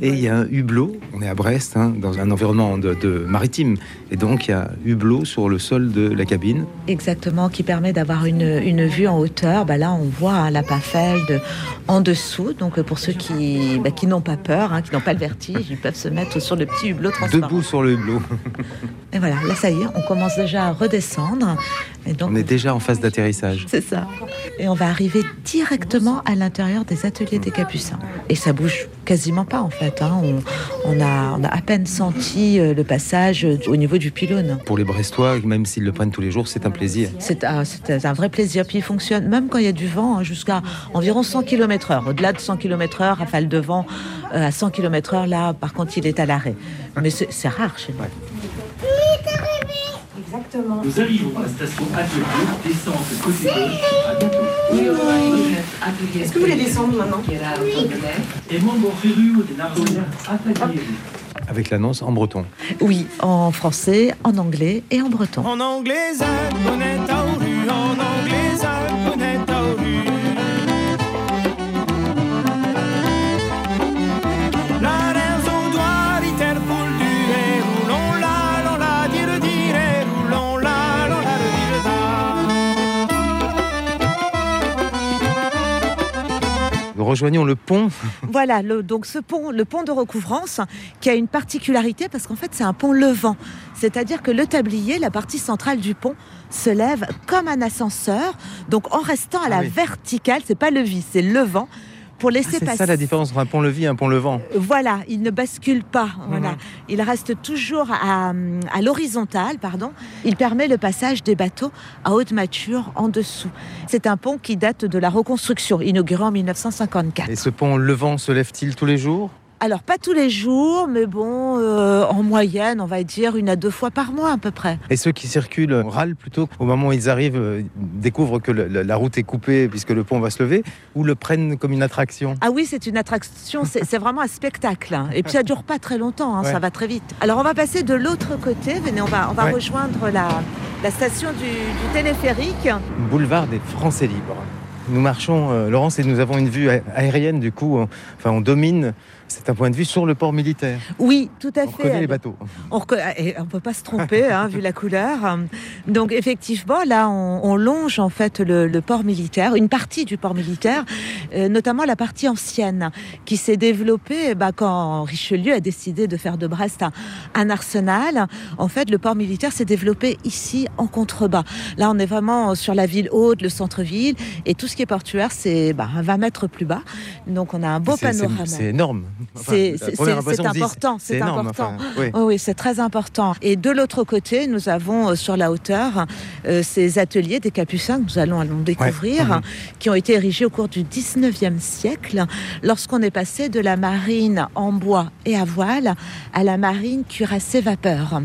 Et il y a un hublot, on est à Brest, hein, dans un environnement de, de maritime. Et donc il y a hublot sur le sol de la cabine.
Exactement, qui permet d'avoir une, une vue en hauteur. Bah là, on voit hein, la Pafeld en dessous. Donc, pour ceux qui, bah, qui n'ont pas peur, hein, qui n'ont pas le vertige, ils peuvent se mettre sur le petit hublot transparent.
Debout sur le hublot.
Et voilà, là, ça y est, on commence déjà à redescendre. Et donc,
On est déjà en phase d'atterrissage.
C'est ça. Et on va arriver directement à l'intérieur des ateliers des Capucins. Et ça bouge quasiment pas en fait. hein. On, on a, on a à peine senti euh, le passage euh, au niveau du pylône.
Pour les Brestois, même s'ils le prennent tous les jours, c'est un plaisir.
C'est un, vrai plaisir. Puis il fonctionne même quand il y a du vent, hein, jusqu'à environ 100 km/h. Au-delà de 100 km/h, rafale de vent euh, à 100 km/h, là, par contre, il est à l'arrêt. Mais c'est c'est rare chez nous.
Exactement. Nous arrivons à la station Atelier, descente côté gauche. À bientôt.
Est-ce que vous voulez descendre maintenant
Et Mambo Ferru de Narbonne, Atelier.
Avec l'annonce en breton.
Oui, en français, en anglais et en breton.
En anglais, on est à rue. En anglais,
rejoignons le pont.
Voilà, le- donc ce pont, le pont de recouvrance, qui a une particularité parce qu'en fait c'est un pont levant. C'est-à-dire que le tablier, la partie centrale du pont, se lève comme un ascenseur, donc en restant à la
Ah oui.
verticale, c'est pas levis, c'est levant, pour laisser
Ah, C'est ça la différence entre un pont-levis et un pont-levant.
Voilà, il ne bascule pas. Voilà.
Mhm.
Il reste toujours à, à l'horizontale, pardon. Il permet le passage des bateaux à haute mature en dessous. C'est un pont qui date de la reconstruction, inauguré en 1954.
Et ce pont levant se lève-t-il tous les jours?
Alors, pas tous les jours, mais bon, euh, en moyenne, on va dire une à deux fois par mois à peu près.
Et ceux qui circulent râlent plutôt au moment où ils arrivent, euh, découvrent que le- la, route est coupée puisque le pont va se lever, ou le prennent comme une attraction?
Ah oui, c'est une attraction, c'est vraiment un spectacle. hein. Et puis ça dure pas très longtemps, hein,
Ouais.
ça va très vite. Alors on va passer de l'autre côté, venez, on va, on va
Ouais.
rejoindre la, la station du, du téléphérique.
Boulevard des Français libres. Nous marchons, euh, Laurence, et nous avons une vue aérienne, du coup, on- enfin on domine, c'est un point de vue sur le port militaire.
Oui, tout à
On
fait.
reconnaît les bateaux.
On ne peut pas se tromper, hein, vu la couleur. Donc effectivement, là, on, on longe en fait le, le port militaire, une partie du port militaire, euh, notamment la partie ancienne, qui s'est développée bah, quand Richelieu a décidé de faire de Brest un, un arsenal. En fait, le port militaire s'est développé ici en contrebas. Là, on est vraiment sur la ville haute, le centre-ville, et tout ce qui est portuaire, c'est bah, 20 mètres plus bas. Donc on a un beau panorama.
C'est énorme. Enfin,
C'est important, c'est important.
enfin, oui.
Oui, c'est très important. Et de l'autre côté, nous avons euh, sur la hauteur euh, ces ateliers des Capucins que nous allons, allons découvrir,
Ouais. Mhm.
qui ont été érigés au cours du 19e siècle, lorsqu'on est passé de la marine en bois et à voile à la marine cuirassée vapeur.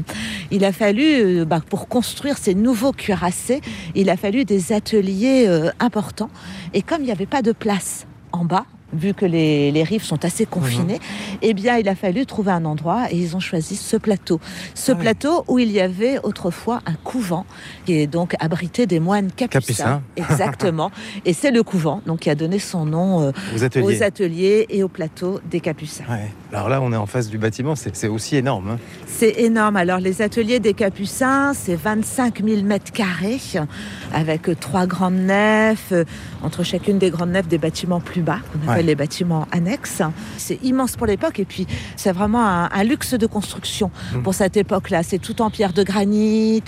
Il a fallu, euh, bah, pour construire ces nouveaux cuirassés, il a fallu des ateliers importants. Et comme il n'y avait pas de place en bas, vu que les, les rives sont assez confinées, eh bien, il a fallu trouver un endroit et ils ont choisi ce plateau. Ce plateau où il y avait autrefois un couvent qui est donc abrité des moines capucins.
Capucins.
Exactement. et c'est le couvent donc qui a donné son nom euh,
Aux ateliers.
aux ateliers et au plateau des capucins.
Ouais. Alors là, on est en face du bâtiment, c'est aussi énorme. hein.
C'est énorme. Alors, les ateliers des Capucins, c'est 25 000 mètres carrés, avec trois grandes nefs, euh, entre chacune des grandes nefs, des bâtiments plus bas, qu'on appelle
Ouais.
les bâtiments annexes. C'est immense pour l'époque, et puis c'est vraiment un, un luxe de construction
Mm.
pour cette époque-là. C'est tout en pierre de granit.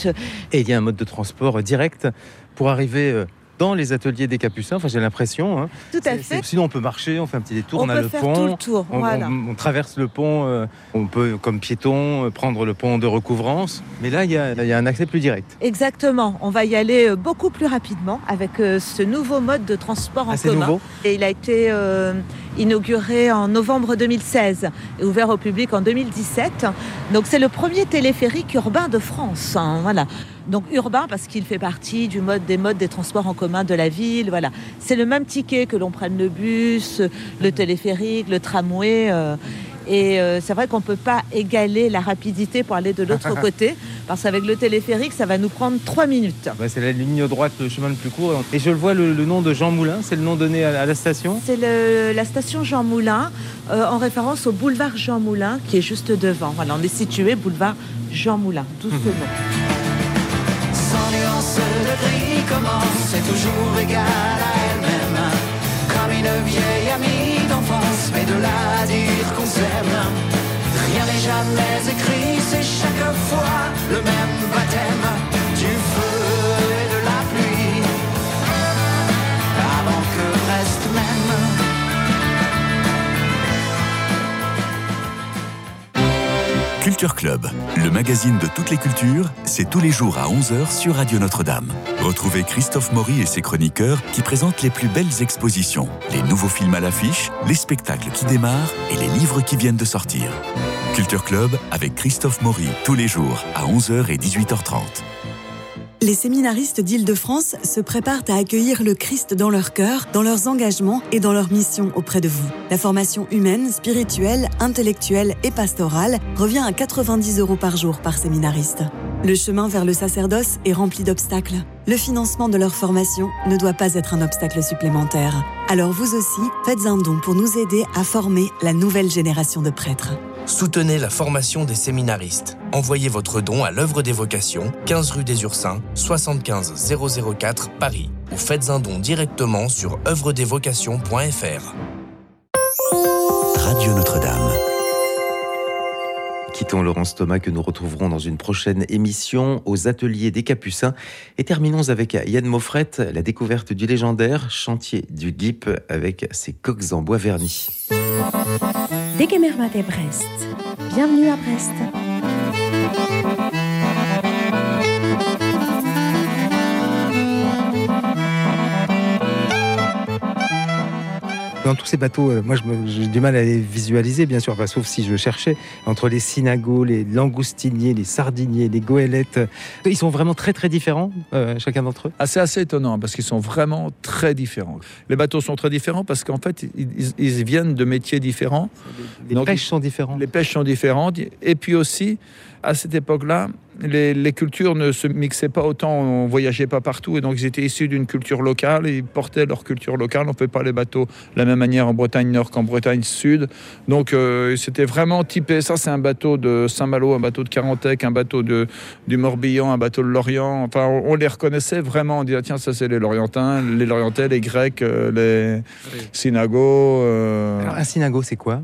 Et il y a un mode de transport euh, direct pour arriver euh, dans les ateliers des Capucins. Enfin, j'ai l'impression. hein.
Tout à fait.
Sinon, on peut marcher, on fait un petit détour,
On
on, a
peut
le
faire
pont.
tout le tour,
On,
voilà.
on- on traverse le pont, euh, on peut, comme piéton, euh, prendre le pont de recouvrance. Mais là, il y a, il y a un accès plus direct.
Exactement. On va y aller euh, beaucoup plus rapidement avec ce nouveau mode de transport en
Ah,
commun.
nouveau?
Et il a été inauguré en novembre 2016 et ouvert au public en 2017. Donc c'est le premier téléphérique urbain de France. hein, voilà. Donc urbain parce qu'il fait partie du mode des modes des transports en commun de la ville. Voilà. C'est le même ticket que l'on prenne le bus, le téléphérique, le tramway. euh, et euh, c'est vrai qu'on ne peut pas égaler la rapidité pour aller de l'autre côté, parce qu'avec le téléphérique, ça va nous prendre trois minutes.
Ouais, c'est la ligne droite, le chemin le plus court. Et je le vois, le, le nom de Jean Moulin, c'est le nom donné à, à la station?
C'est la station Jean Moulin, euh, en référence au boulevard Jean Moulin, qui est juste devant. Voilà, on est situé boulevard Jean Moulin, d'où ce nom.
Sans nuance de gris commence, c'est toujours égal à elle-même. Une vieille amie d'enfance, mais de là à dire qu'on s'aime. Rien n'est jamais écrit, c'est chaque fois le même baptême.
Culture Club, le magazine de toutes les cultures, c'est tous les jours à 11h sur Radio Notre-Dame. Retrouvez Christophe Maury et ses chroniqueurs qui présentent les plus belles expositions, les nouveaux films à l'affiche, les spectacles qui démarrent et les livres qui viennent de sortir. Culture Club avec Christophe Maury tous les jours à 11h et 18h30.
Les séminaristes d'Île-de-France se préparent à accueillir le Christ dans leur cœur, dans leurs engagements et dans leur mission auprès de vous. La formation humaine, spirituelle, intellectuelle et pastorale revient à 90 euros par jour par séminariste. Le chemin vers le sacerdoce est rempli d'obstacles. Le financement de leur formation ne doit pas être un obstacle supplémentaire. Alors vous aussi, faites un don pour nous aider à former la nouvelle génération de prêtres.
Soutenez la formation des séminaristes. Envoyez votre don à l'œuvre des vocations, 15 rue des Ursins, 75 004 Paris. Ou faites un don directement sur œuvredesvocations.fr.
Radio Notre-Dame.
Quittons Laurence Thomas que nous retrouverons dans une prochaine émission aux ateliers des Capucins. Et terminons avec Yann Moffrette, la découverte du légendaire chantier du GIP avec ses coques en bois vernis.
Brest. Bienvenue à Brest.
Dans tous ces bateaux, euh, moi j'ai du mal à les visualiser, bien sûr, enfin, sauf si je cherchais entre les synagos, les langoustiniers, les sardiniers, les goélettes. euh, Ils sont vraiment très très différents, euh, chacun d'entre eux.
Ah, c'est assez étonnant parce qu'ils sont vraiment très différents. Les bateaux sont très différents parce qu'en fait, ils, viennent de métiers différents.
Les
Donc,
pêches sont différentes.
Les pêches sont différentes. Et puis aussi, à cette époque-là, les, les cultures ne se mixaient pas autant, on voyageait pas partout, et donc ils étaient issus d'une culture locale, et ils portaient leur culture locale. On ne fait pas les bateaux de la même manière en Bretagne Nord qu'en Bretagne Sud. Donc euh, c'était vraiment typé. Ça, c'est un bateau de Saint-Malo, un bateau de Carantec, un bateau de, du Morbihan, un bateau de Lorient. Enfin, on, on les reconnaissait vraiment. On disait, tiens, ça, c'est les Lorientins, les Lorientais, les Grecs, euh, les Synagos. euh,
Alors, un synago, c'est quoi?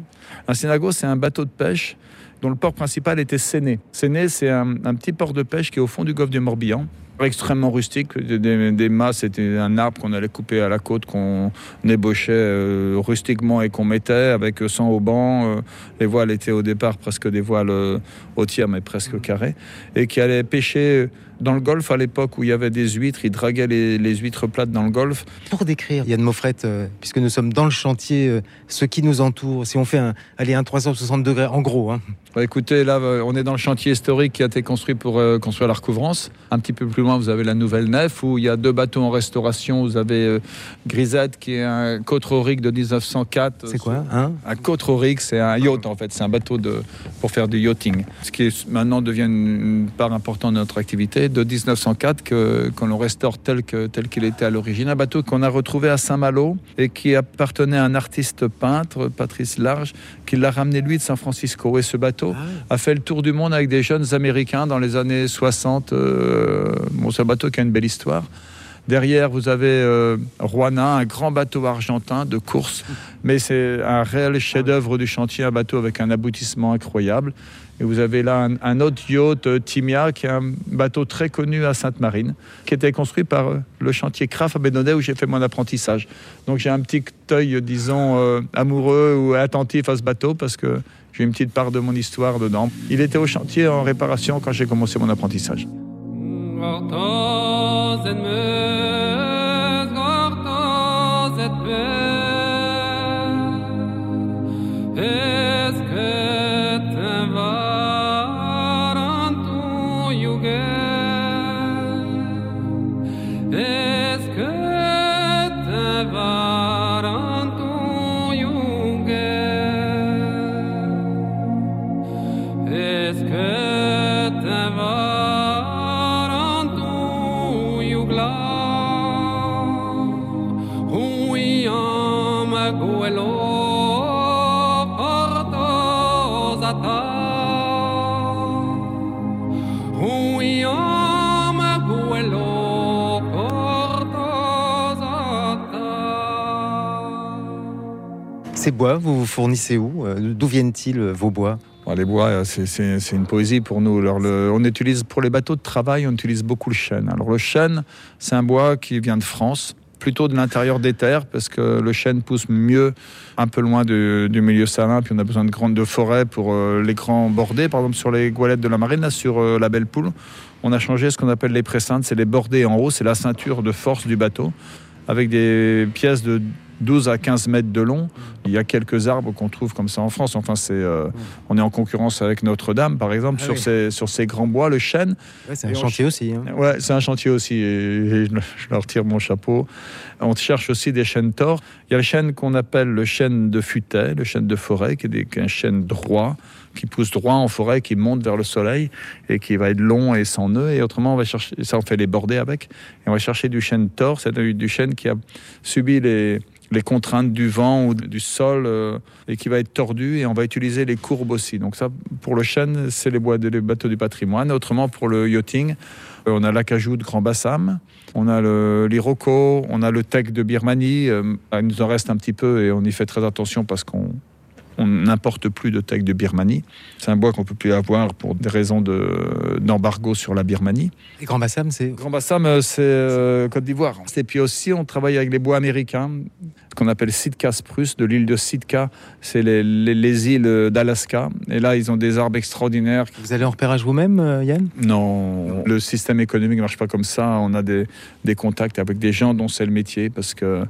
Un synago, c'est un bateau de pêche dont le port principal était Séné. Séné, c'est un, petit port de pêche qui est au fond du golfe du Morbihan. Extrêmement rustique, des, des- mâts, c'était un arbre qu'on allait couper à la côte, qu'on ébauchait euh, rustiquement et qu'on mettait avec 100 haubans. Euh, les voiles étaient au départ presque des voiles euh, hautières, mais presque carrées, et qui allait pêcher Dans le golfe, à l'époque où il y avait des huîtres, ils draguaient les, les huîtres plates dans le golfe.
Pour décrire, Yann Moffret, euh, puisque nous sommes dans le chantier, euh, ce qui nous entoure, si on fait un, allez, un 360 degrés, en gros, hein.
Bah, écoutez, là, euh, on est dans le chantier historique qui a été construit pour euh, construire la recouvrance. Un petit peu plus loin, vous avez la nouvelle nef où il y a deux bateaux en restauration. Vous avez euh, Grisette qui est un côte-roric de 1904.
C'est quoi hein?
Un côte-roric, c'est un yacht en fait. C'est un bateau de, pour faire du yachting. Ce qui est, maintenant devient une, une part importante de notre activité. De 1904, que, le restaure tel, que, tel qu'il était à l'origine. Un bateau qu'on a retrouvé à Saint-Malo et qui appartenait à un artiste peintre, Patrice Large, qui l'a ramené lui de San Francisco. Et ce bateau a fait le tour du monde avec des jeunes américains dans les années 60. Euh, bon, c'est un bateau qui a une belle histoire. Derrière, vous avez euh, Ruana, un grand bateau argentin de course, mais c'est un réel chef-d'œuvre du chantier, un bateau avec un aboutissement incroyable. Et vous avez là un, autre yacht, euh, Timia, qui est un bateau très connu à Sainte-Marine, qui était construit par euh, le chantier Craft à Bénodet où j'ai fait mon apprentissage. Donc j'ai un petit œil, disons, euh, amoureux ou attentif à ce bateau parce que j'ai une petite part de mon histoire dedans. Il était au chantier en réparation quand j'ai commencé mon apprentissage.
Bois, vous vous fournissez où Euh, D'où viennent-ils euh, vos bois?
Les bois, euh, c'est- une poésie pour nous. On utilise pour les bateaux de travail, on utilise beaucoup le chêne. Alors le chêne, c'est un bois qui vient de France, plutôt de l'intérieur des terres, parce que le chêne pousse mieux un peu loin du, milieu salin, puis on a besoin de grandes de forêts pour euh, les grands. Par exemple, sur les goélettes de la marine, là, sur la Belle Poule, on a changé ce qu'on appelle les presseintes, c'est les bordés en haut, c'est la ceinture de force du bateau, avec des pièces de 12 à 15 mètres de long. Il y a quelques arbres qu'on trouve comme ça en France. Enfin, c'est, euh, on est en concurrence avec Notre-Dame, par exemple,
Ah
sur,
oui.
ces, sur ces grands bois, le chêne.
Ouais, C'est un
on
chantier
ch-
aussi. hein.
Ouais, c'est un chantier aussi, je leur tire mon chapeau. On cherche aussi des chênes tors. Il y a le chêne qu'on appelle le chêne de futet, le chêne de forêt, qui est, un chêne droit, qui pousse droit en forêt, qui monte vers le soleil, et qui va être long et sans nœud. Et autrement, on va chercher, ça on fait les bordés avec, et on va chercher du chêne tors, c'est du chêne qui a subi les contraintes du vent ou du sol euh, et qui va être tordu et on va utiliser les courbes aussi. Donc ça, pour le chêne, c'est les bois des bateaux du patrimoine. Autrement, pour le yachting, on a l'acajou de Grand Bassam, on a l'iroko, on a le teck de Birmanie. Euh, il nous en reste un petit peu et on y fait très attention parce qu'on on n'importe plus de teck de Birmanie. C'est un bois qu'on peut plus avoir pour des raisons de- d'embargo sur la Birmanie.
Et Grand Bassam, c'est.
Grand Bassam, euh, c'est euh, Côte d'Ivoire. Et puis aussi, on travaille avec les bois américains, qu'on appelle Sitka spruce, de l'île de Sitka. C'est les, les- les îles d'Alaska. Et là, ils ont des arbres extraordinaires.
Vous allez en repérage vous-même, euh, Yann?
Non, le système économique ne marche pas comme ça. On a des, des contacts avec des gens dont c'est le métier parce que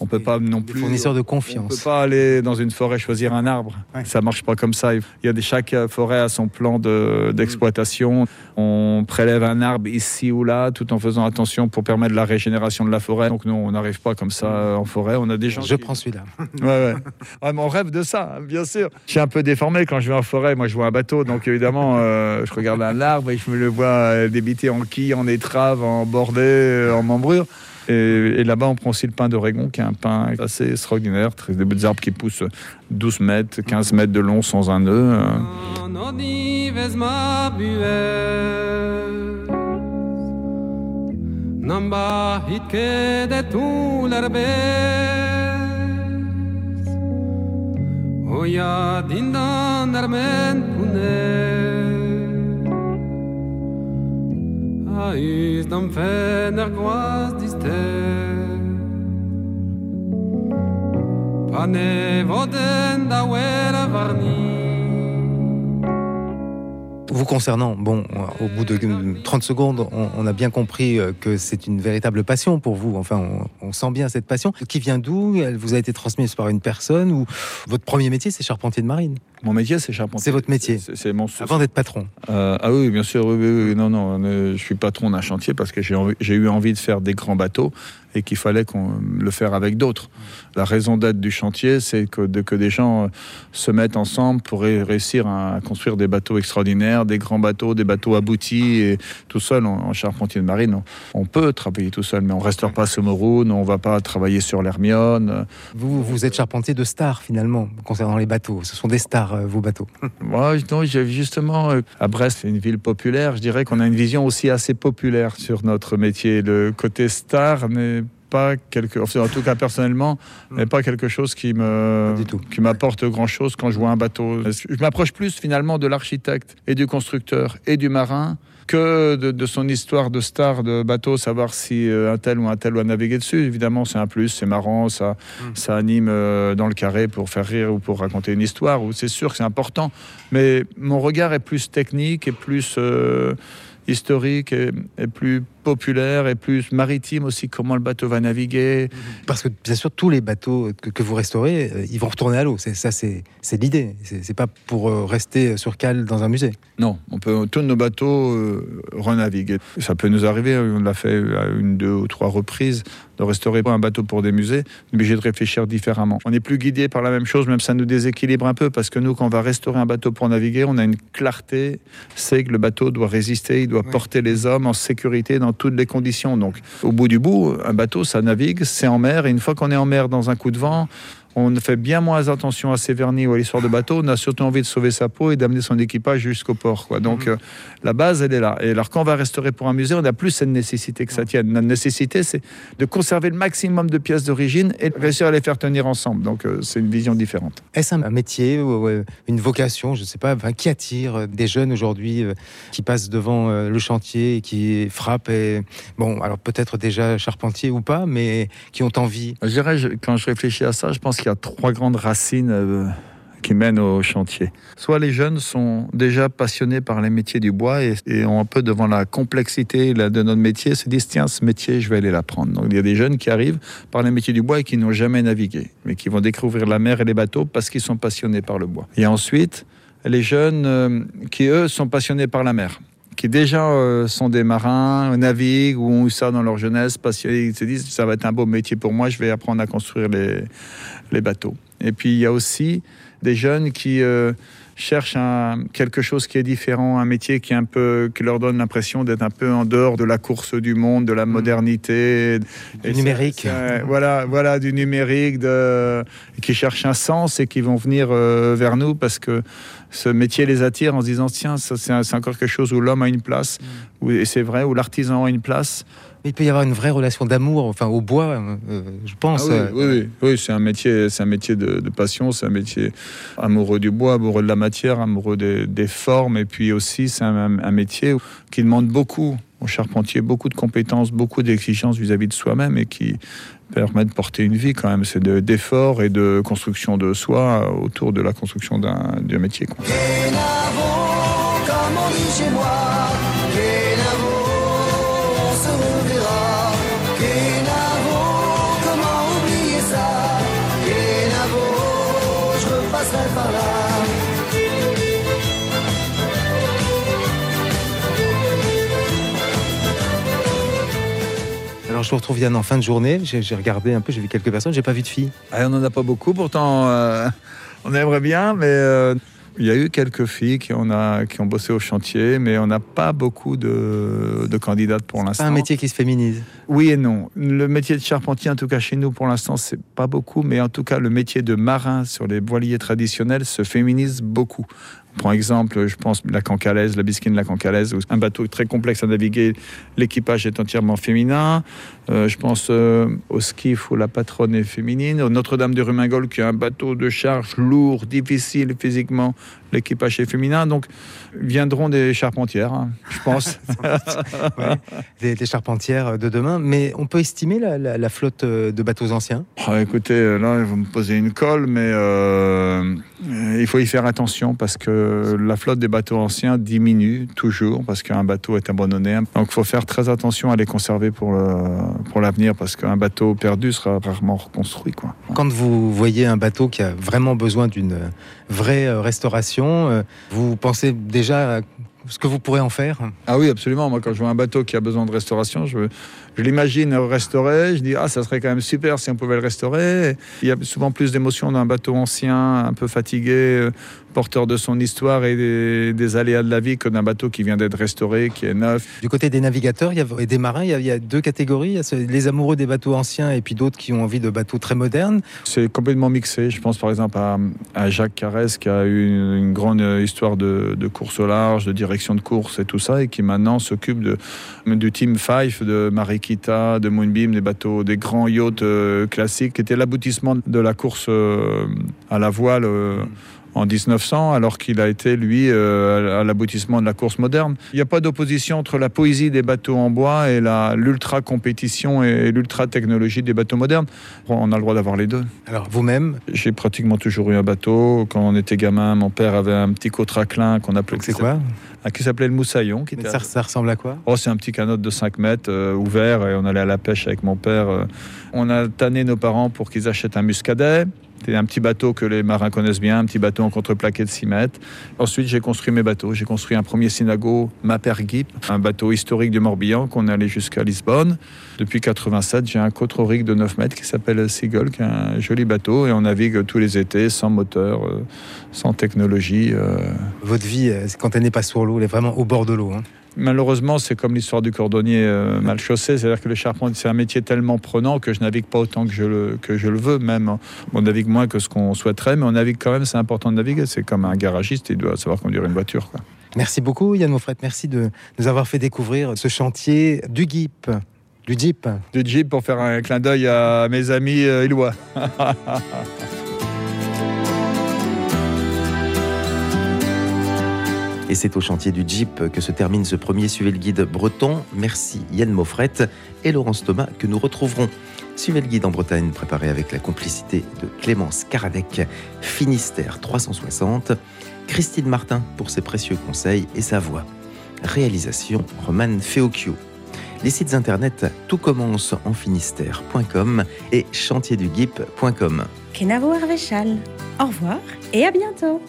on peut pas non plus.
fournisseurs de
On
confiance.
peut pas aller dans une forêt choisir un arbre. Ça marche pas comme ça. Il y a des, chaque forêt a son plan de- d'exploitation. On prélève un arbre ici ou là, tout en faisant attention pour permettre la régénération de la forêt. Donc non, on n'arrive pas comme ça euh, en forêt. On a des gens.
Je
qui-
prends celui-là.
Ouais, ouais. Ouais, mais on rêve de ça, bien sûr. Je suis un peu déformé quand je vais en forêt. Moi, je vois un bateau, donc évidemment, euh, je regarde un arbre et je me le vois débiter en quille, en étrave, en bordée, en membrure. Et, là-bas, on prend aussi le pin d'Oregon, qui est un pin assez extraordinaire. Très, des arbres qui poussent 12 mètres, 15 mètres de long sans un nœud. euh.
Namba hitke de tu larbes Oya dindan pune guas diste Pane voden da wera varni
Vous concernant, bon, au bout de 30 secondes, on, on a bien compris euh, que c'est une véritable passion pour vous. Enfin, on, on sent bien cette passion. Qui vient d'où? Elle vous a été transmise par une personne ou votre premier métier, c'est charpentier de marine?
Mon métier, c'est charpentier.
C'est votre métier
C'est mon
Avant d'être patron
Euh, ah oui, bien sûr, oui, oui, oui. non, non, je suis patron d'un chantier parce que j'ai eu envie de faire des grands bateaux et qu'il fallait qu'on le faire avec d'autres. La raison d'être du chantier, c'est que, de- que des gens euh, se mettent ensemble pour ré- réussir à construire des bateaux extraordinaires, des grands bateaux, des bateaux aboutis, et tout seul, en, en charpentier de marine, on, on peut travailler tout seul, mais on reste pas sur Moroun, on va pas travailler sur l'Hermione.
Vous, vous êtes charpentier de stars finalement, concernant les bateaux. Ce sont des stars, euh, vos bateaux.
Moi, non, justement, euh, à Brest, c'est une ville populaire. Je dirais qu'on a une vision aussi assez populaire sur notre métier. Le côté star n'est pas quelque, enfin, en tout cas personnellement, n'est pas quelque chose qui me, qui m'apporte grand chose quand je vois un bateau. Je m'approche plus finalement de l'architecte et du constructeur et du marin que de, de son histoire de star de bateau, savoir si euh, un tel ou un tel doit naviguer dessus. Évidemment, c'est un plus, c'est marrant, ça, ça anime euh, dans le carré pour faire rire ou pour raconter une histoire. Ou c'est sûr que c'est important, mais mon regard est plus technique et plus euh, historique et, et plus populaire et plus maritime aussi. Comment le bateau va naviguer.
Parce que bien sûr, tous les bateaux que, que vous restaurez, euh, ils vont retourner à l'eau. C'est ça, c'est l'idée. C'est pas pour euh, rester sur cale dans un musée.
Non, on peut tous nos bateaux euh, renaviguer. Ça peut nous arriver, on l'a fait à une, deux ou trois reprises, de restaurer un bateau pour des musées, est obligé de réfléchir différemment. On n'est plus guidé par la même chose, même ça nous déséquilibre un peu, parce que nous, quand on va restaurer un bateau pour naviguer, on a une clarté, c'est que le bateau doit résister, il doit porter les hommes en sécurité dans toutes les conditions. Donc, au bout du bout, un bateau, ça navigue, c'est en mer, et une fois qu'on est en mer dans un coup de vent, on fait bien moins attention à ses vernis ou à l'histoire de bateau. On a surtout envie de sauver sa peau et d'amener son équipage jusqu'au port. Quoi. Donc euh, la base, elle est là. Et alors quand on va restaurer pour un musée, on n'a plus cette nécessité que ça tienne. Notre nécessité, c'est de conserver le maximum de pièces d'origine et de réussir à les faire tenir ensemble. Donc euh, c'est une vision différente.
Est-ce un métier ou euh, une vocation, je ne sais pas, enfin, qui attire des jeunes aujourd'hui euh, qui passent devant le chantier et qui frappent et, Bon, alors peut-être déjà charpentier ou pas, mais qui ont envie?
Je dirais, je- quand je réfléchis à ça, je pense qu'il y a trois grandes racines euh, qui mènent au chantier. Soit les jeunes sont déjà passionnés par les métiers du bois et, ont un peu devant la complexité de notre métier, se disent tiens, ce métier, je vais aller l'apprendre. Donc il y a des jeunes qui arrivent par les métiers du bois et qui n'ont jamais navigué, mais qui vont découvrir la mer et les bateaux parce qu'ils sont passionnés par le bois. Et ensuite, les jeunes euh, qui, eux, sont passionnés par la mer qui déjà euh, sont des marins, naviguent ou ont eu ça dans leur jeunesse, passionnés, ils se disent ça va être un beau métier pour moi, je vais apprendre à construire les, les bateaux. Et puis il y a aussi des jeunes qui euh, cherchent un- quelque chose qui est différent, un métier qui, est un peu, qui leur donne l'impression d'être un peu en dehors de la course du monde, de la modernité.
Du
Et
numérique.
voilà, voilà, du numérique, de, qui cherchent un sens et qui vont venir euh, vers nous parce que ce métier les attire en se disant tiens, ça, c'est un- c'est encore quelque chose où l'homme a une place, où- et c'est vrai, où l'artisan a une place.
Il peut y avoir une vraie relation d'amour, enfin au bois, euh, je pense.
Ah oui,
euh,
oui, oui, oui, c'est un métier, c'est un métier de, de passion, c'est un métier amoureux du bois, amoureux de la matière, amoureux des, des formes, et puis aussi c'est un, un métier qui demande beaucoup au charpentier, beaucoup de compétences, beaucoup d'exigences vis-à-vis de soi-même, et qui permet de porter une vie quand même. C'est de- d'efforts et de construction de soi autour de la construction d'un métier.
Alors je vous retrouve Yann en fin de journée. J'ai regardé un peu, j'ai vu quelques personnes, j'ai pas vu de filles.
Ah, on n'en a pas beaucoup, pourtant euh, on aimerait bien, mais euh, il y a eu quelques filles qui, on a, qui ont bossé au chantier, mais on n'a pas beaucoup de, de candidates pour
C'est
l'instant.
pas un métier qui se féminise.
Oui et non. Le métier de charpentier, en tout cas chez nous, pour l'instant, c'est pas beaucoup, mais en tout cas, le métier de marin sur les voiliers traditionnels se féminise beaucoup. Pour exemple, je pense la cancalaise, la bisquine de la cancalaise, un bateau très complexe à naviguer, l'équipage est entièrement féminin. Euh, je pense euh, au skiff où la patronne est féminine. Notre-Dame de Rumingol, qui est un bateau de charge lourd, difficile physiquement, l'équipage est féminin. Donc, viendront des charpentières, hein, je pense.
Ouais, des, des charpentières de demain. Mais on peut estimer la, la- la flotte euh, de bateaux anciens?
Oh, écoutez, euh, là, vous me posez une colle, mais euh, il faut y faire attention parce que la flotte des bateaux anciens diminue toujours parce qu'un bateau est abandonné. Donc il faut faire très attention à les conserver pour le- pour l'avenir parce qu'un bateau perdu sera rarement reconstruit. Quoi.
Quand vous voyez un bateau qui a vraiment besoin d'une vraie restauration, euh, vous pensez déjà à ce que vous pourrez en faire?
Ah oui, absolument. Moi, quand je vois un bateau qui a besoin de restauration, je, je l'imagine restauré. Je dis, ah, ça serait quand même super si on pouvait le restaurer. Il y a souvent plus d'émotions dans un bateau ancien, un peu fatigué, euh, porteur de son histoire et des, des aléas de la vie que d'un bateau qui vient d'être restauré, qui est neuf.
Du côté des navigateurs il y a, et des marins, il y, a, il y a deux catégories. Il y a les amoureux des bateaux anciens et puis d'autres qui ont envie de bateaux très modernes.
C'est complètement mixé. Je pense par exemple à, à Jacques Carès qui a eu une, une grande histoire de, de course au large, de direction de course et tout ça, et qui maintenant s'occupe du Team Five, de De Moonbeam, des bateaux, des grands yachts euh, classiques, qui étaient l'aboutissement de la course euh, à la voile. euh, en 1900, alors qu'il a été, lui, euh, à l'aboutissement de la course moderne. Il n'y a pas d'opposition entre la poésie des bateaux en bois et l'ultra-compétition et l'ultra-technologie des bateaux modernes. On a le droit d'avoir les deux.
Alors vous-même?
J'ai pratiquement toujours eu un bateau. Quand on était gamin, mon père avait un petit cotraclin qu'on appelait...
C'est quoi?
Ah, Qui s'appelait le Moussaillon. Qui
Mais
était
ça, ça ressemble à quoi?
Oh, c'est un petit canot de 5 mètres euh, ouvert et on allait à la pêche avec mon père. euh. On a tanné nos parents pour qu'ils achètent un muscadet. C'est un petit bateau que les marins connaissent bien, un petit bateau en contreplaqué de 6 mètres. Ensuite, j'ai construit mes bateaux. J'ai construit un premier Sinago Mapergip, un bateau historique du Morbihan qu'on allait jusqu'à Lisbonne. Depuis 87, j'ai un cotroric de 9 mètres qui s'appelle Seagull, qui est un joli bateau et on navigue tous les étés sans moteur, euh, sans technologie. euh.
Votre vie, euh, quand elle n'est pas sur l'eau, elle est vraiment au bord de l'eau. hein.
Malheureusement, c'est comme l'histoire du cordonnier euh, mal chaussé, c'est-à-dire que le charpentier, c'est un métier tellement prenant que je navigue pas autant que je le, que je le veux, même. On navigue moins que ce qu'on souhaiterait, mais on navigue quand même, c'est important de naviguer. C'est comme un garagiste, il doit savoir conduire une voiture. Quoi.
Merci beaucoup Yann Moffret, merci de nous avoir fait découvrir ce chantier du GIP. Du Jeep.
Du Jeep pour faire un clin d'œil à mes amis euh, illois.
Et c'est au chantier du Jeep que se termine ce premier Suivez le guide breton. Merci Yann Moffret et Laurence Thomas que nous retrouverons. Suivez le guide en Bretagne préparé avec la complicité de Clémence Caradec, Finistère 360, Christine Martin pour ses précieux conseils et sa voix. Réalisation Roman Feocchio. Les sites internet tout commence en finistère.com et chantierduguip.com.
Kenavo Arvéchal. Au revoir et à bientôt.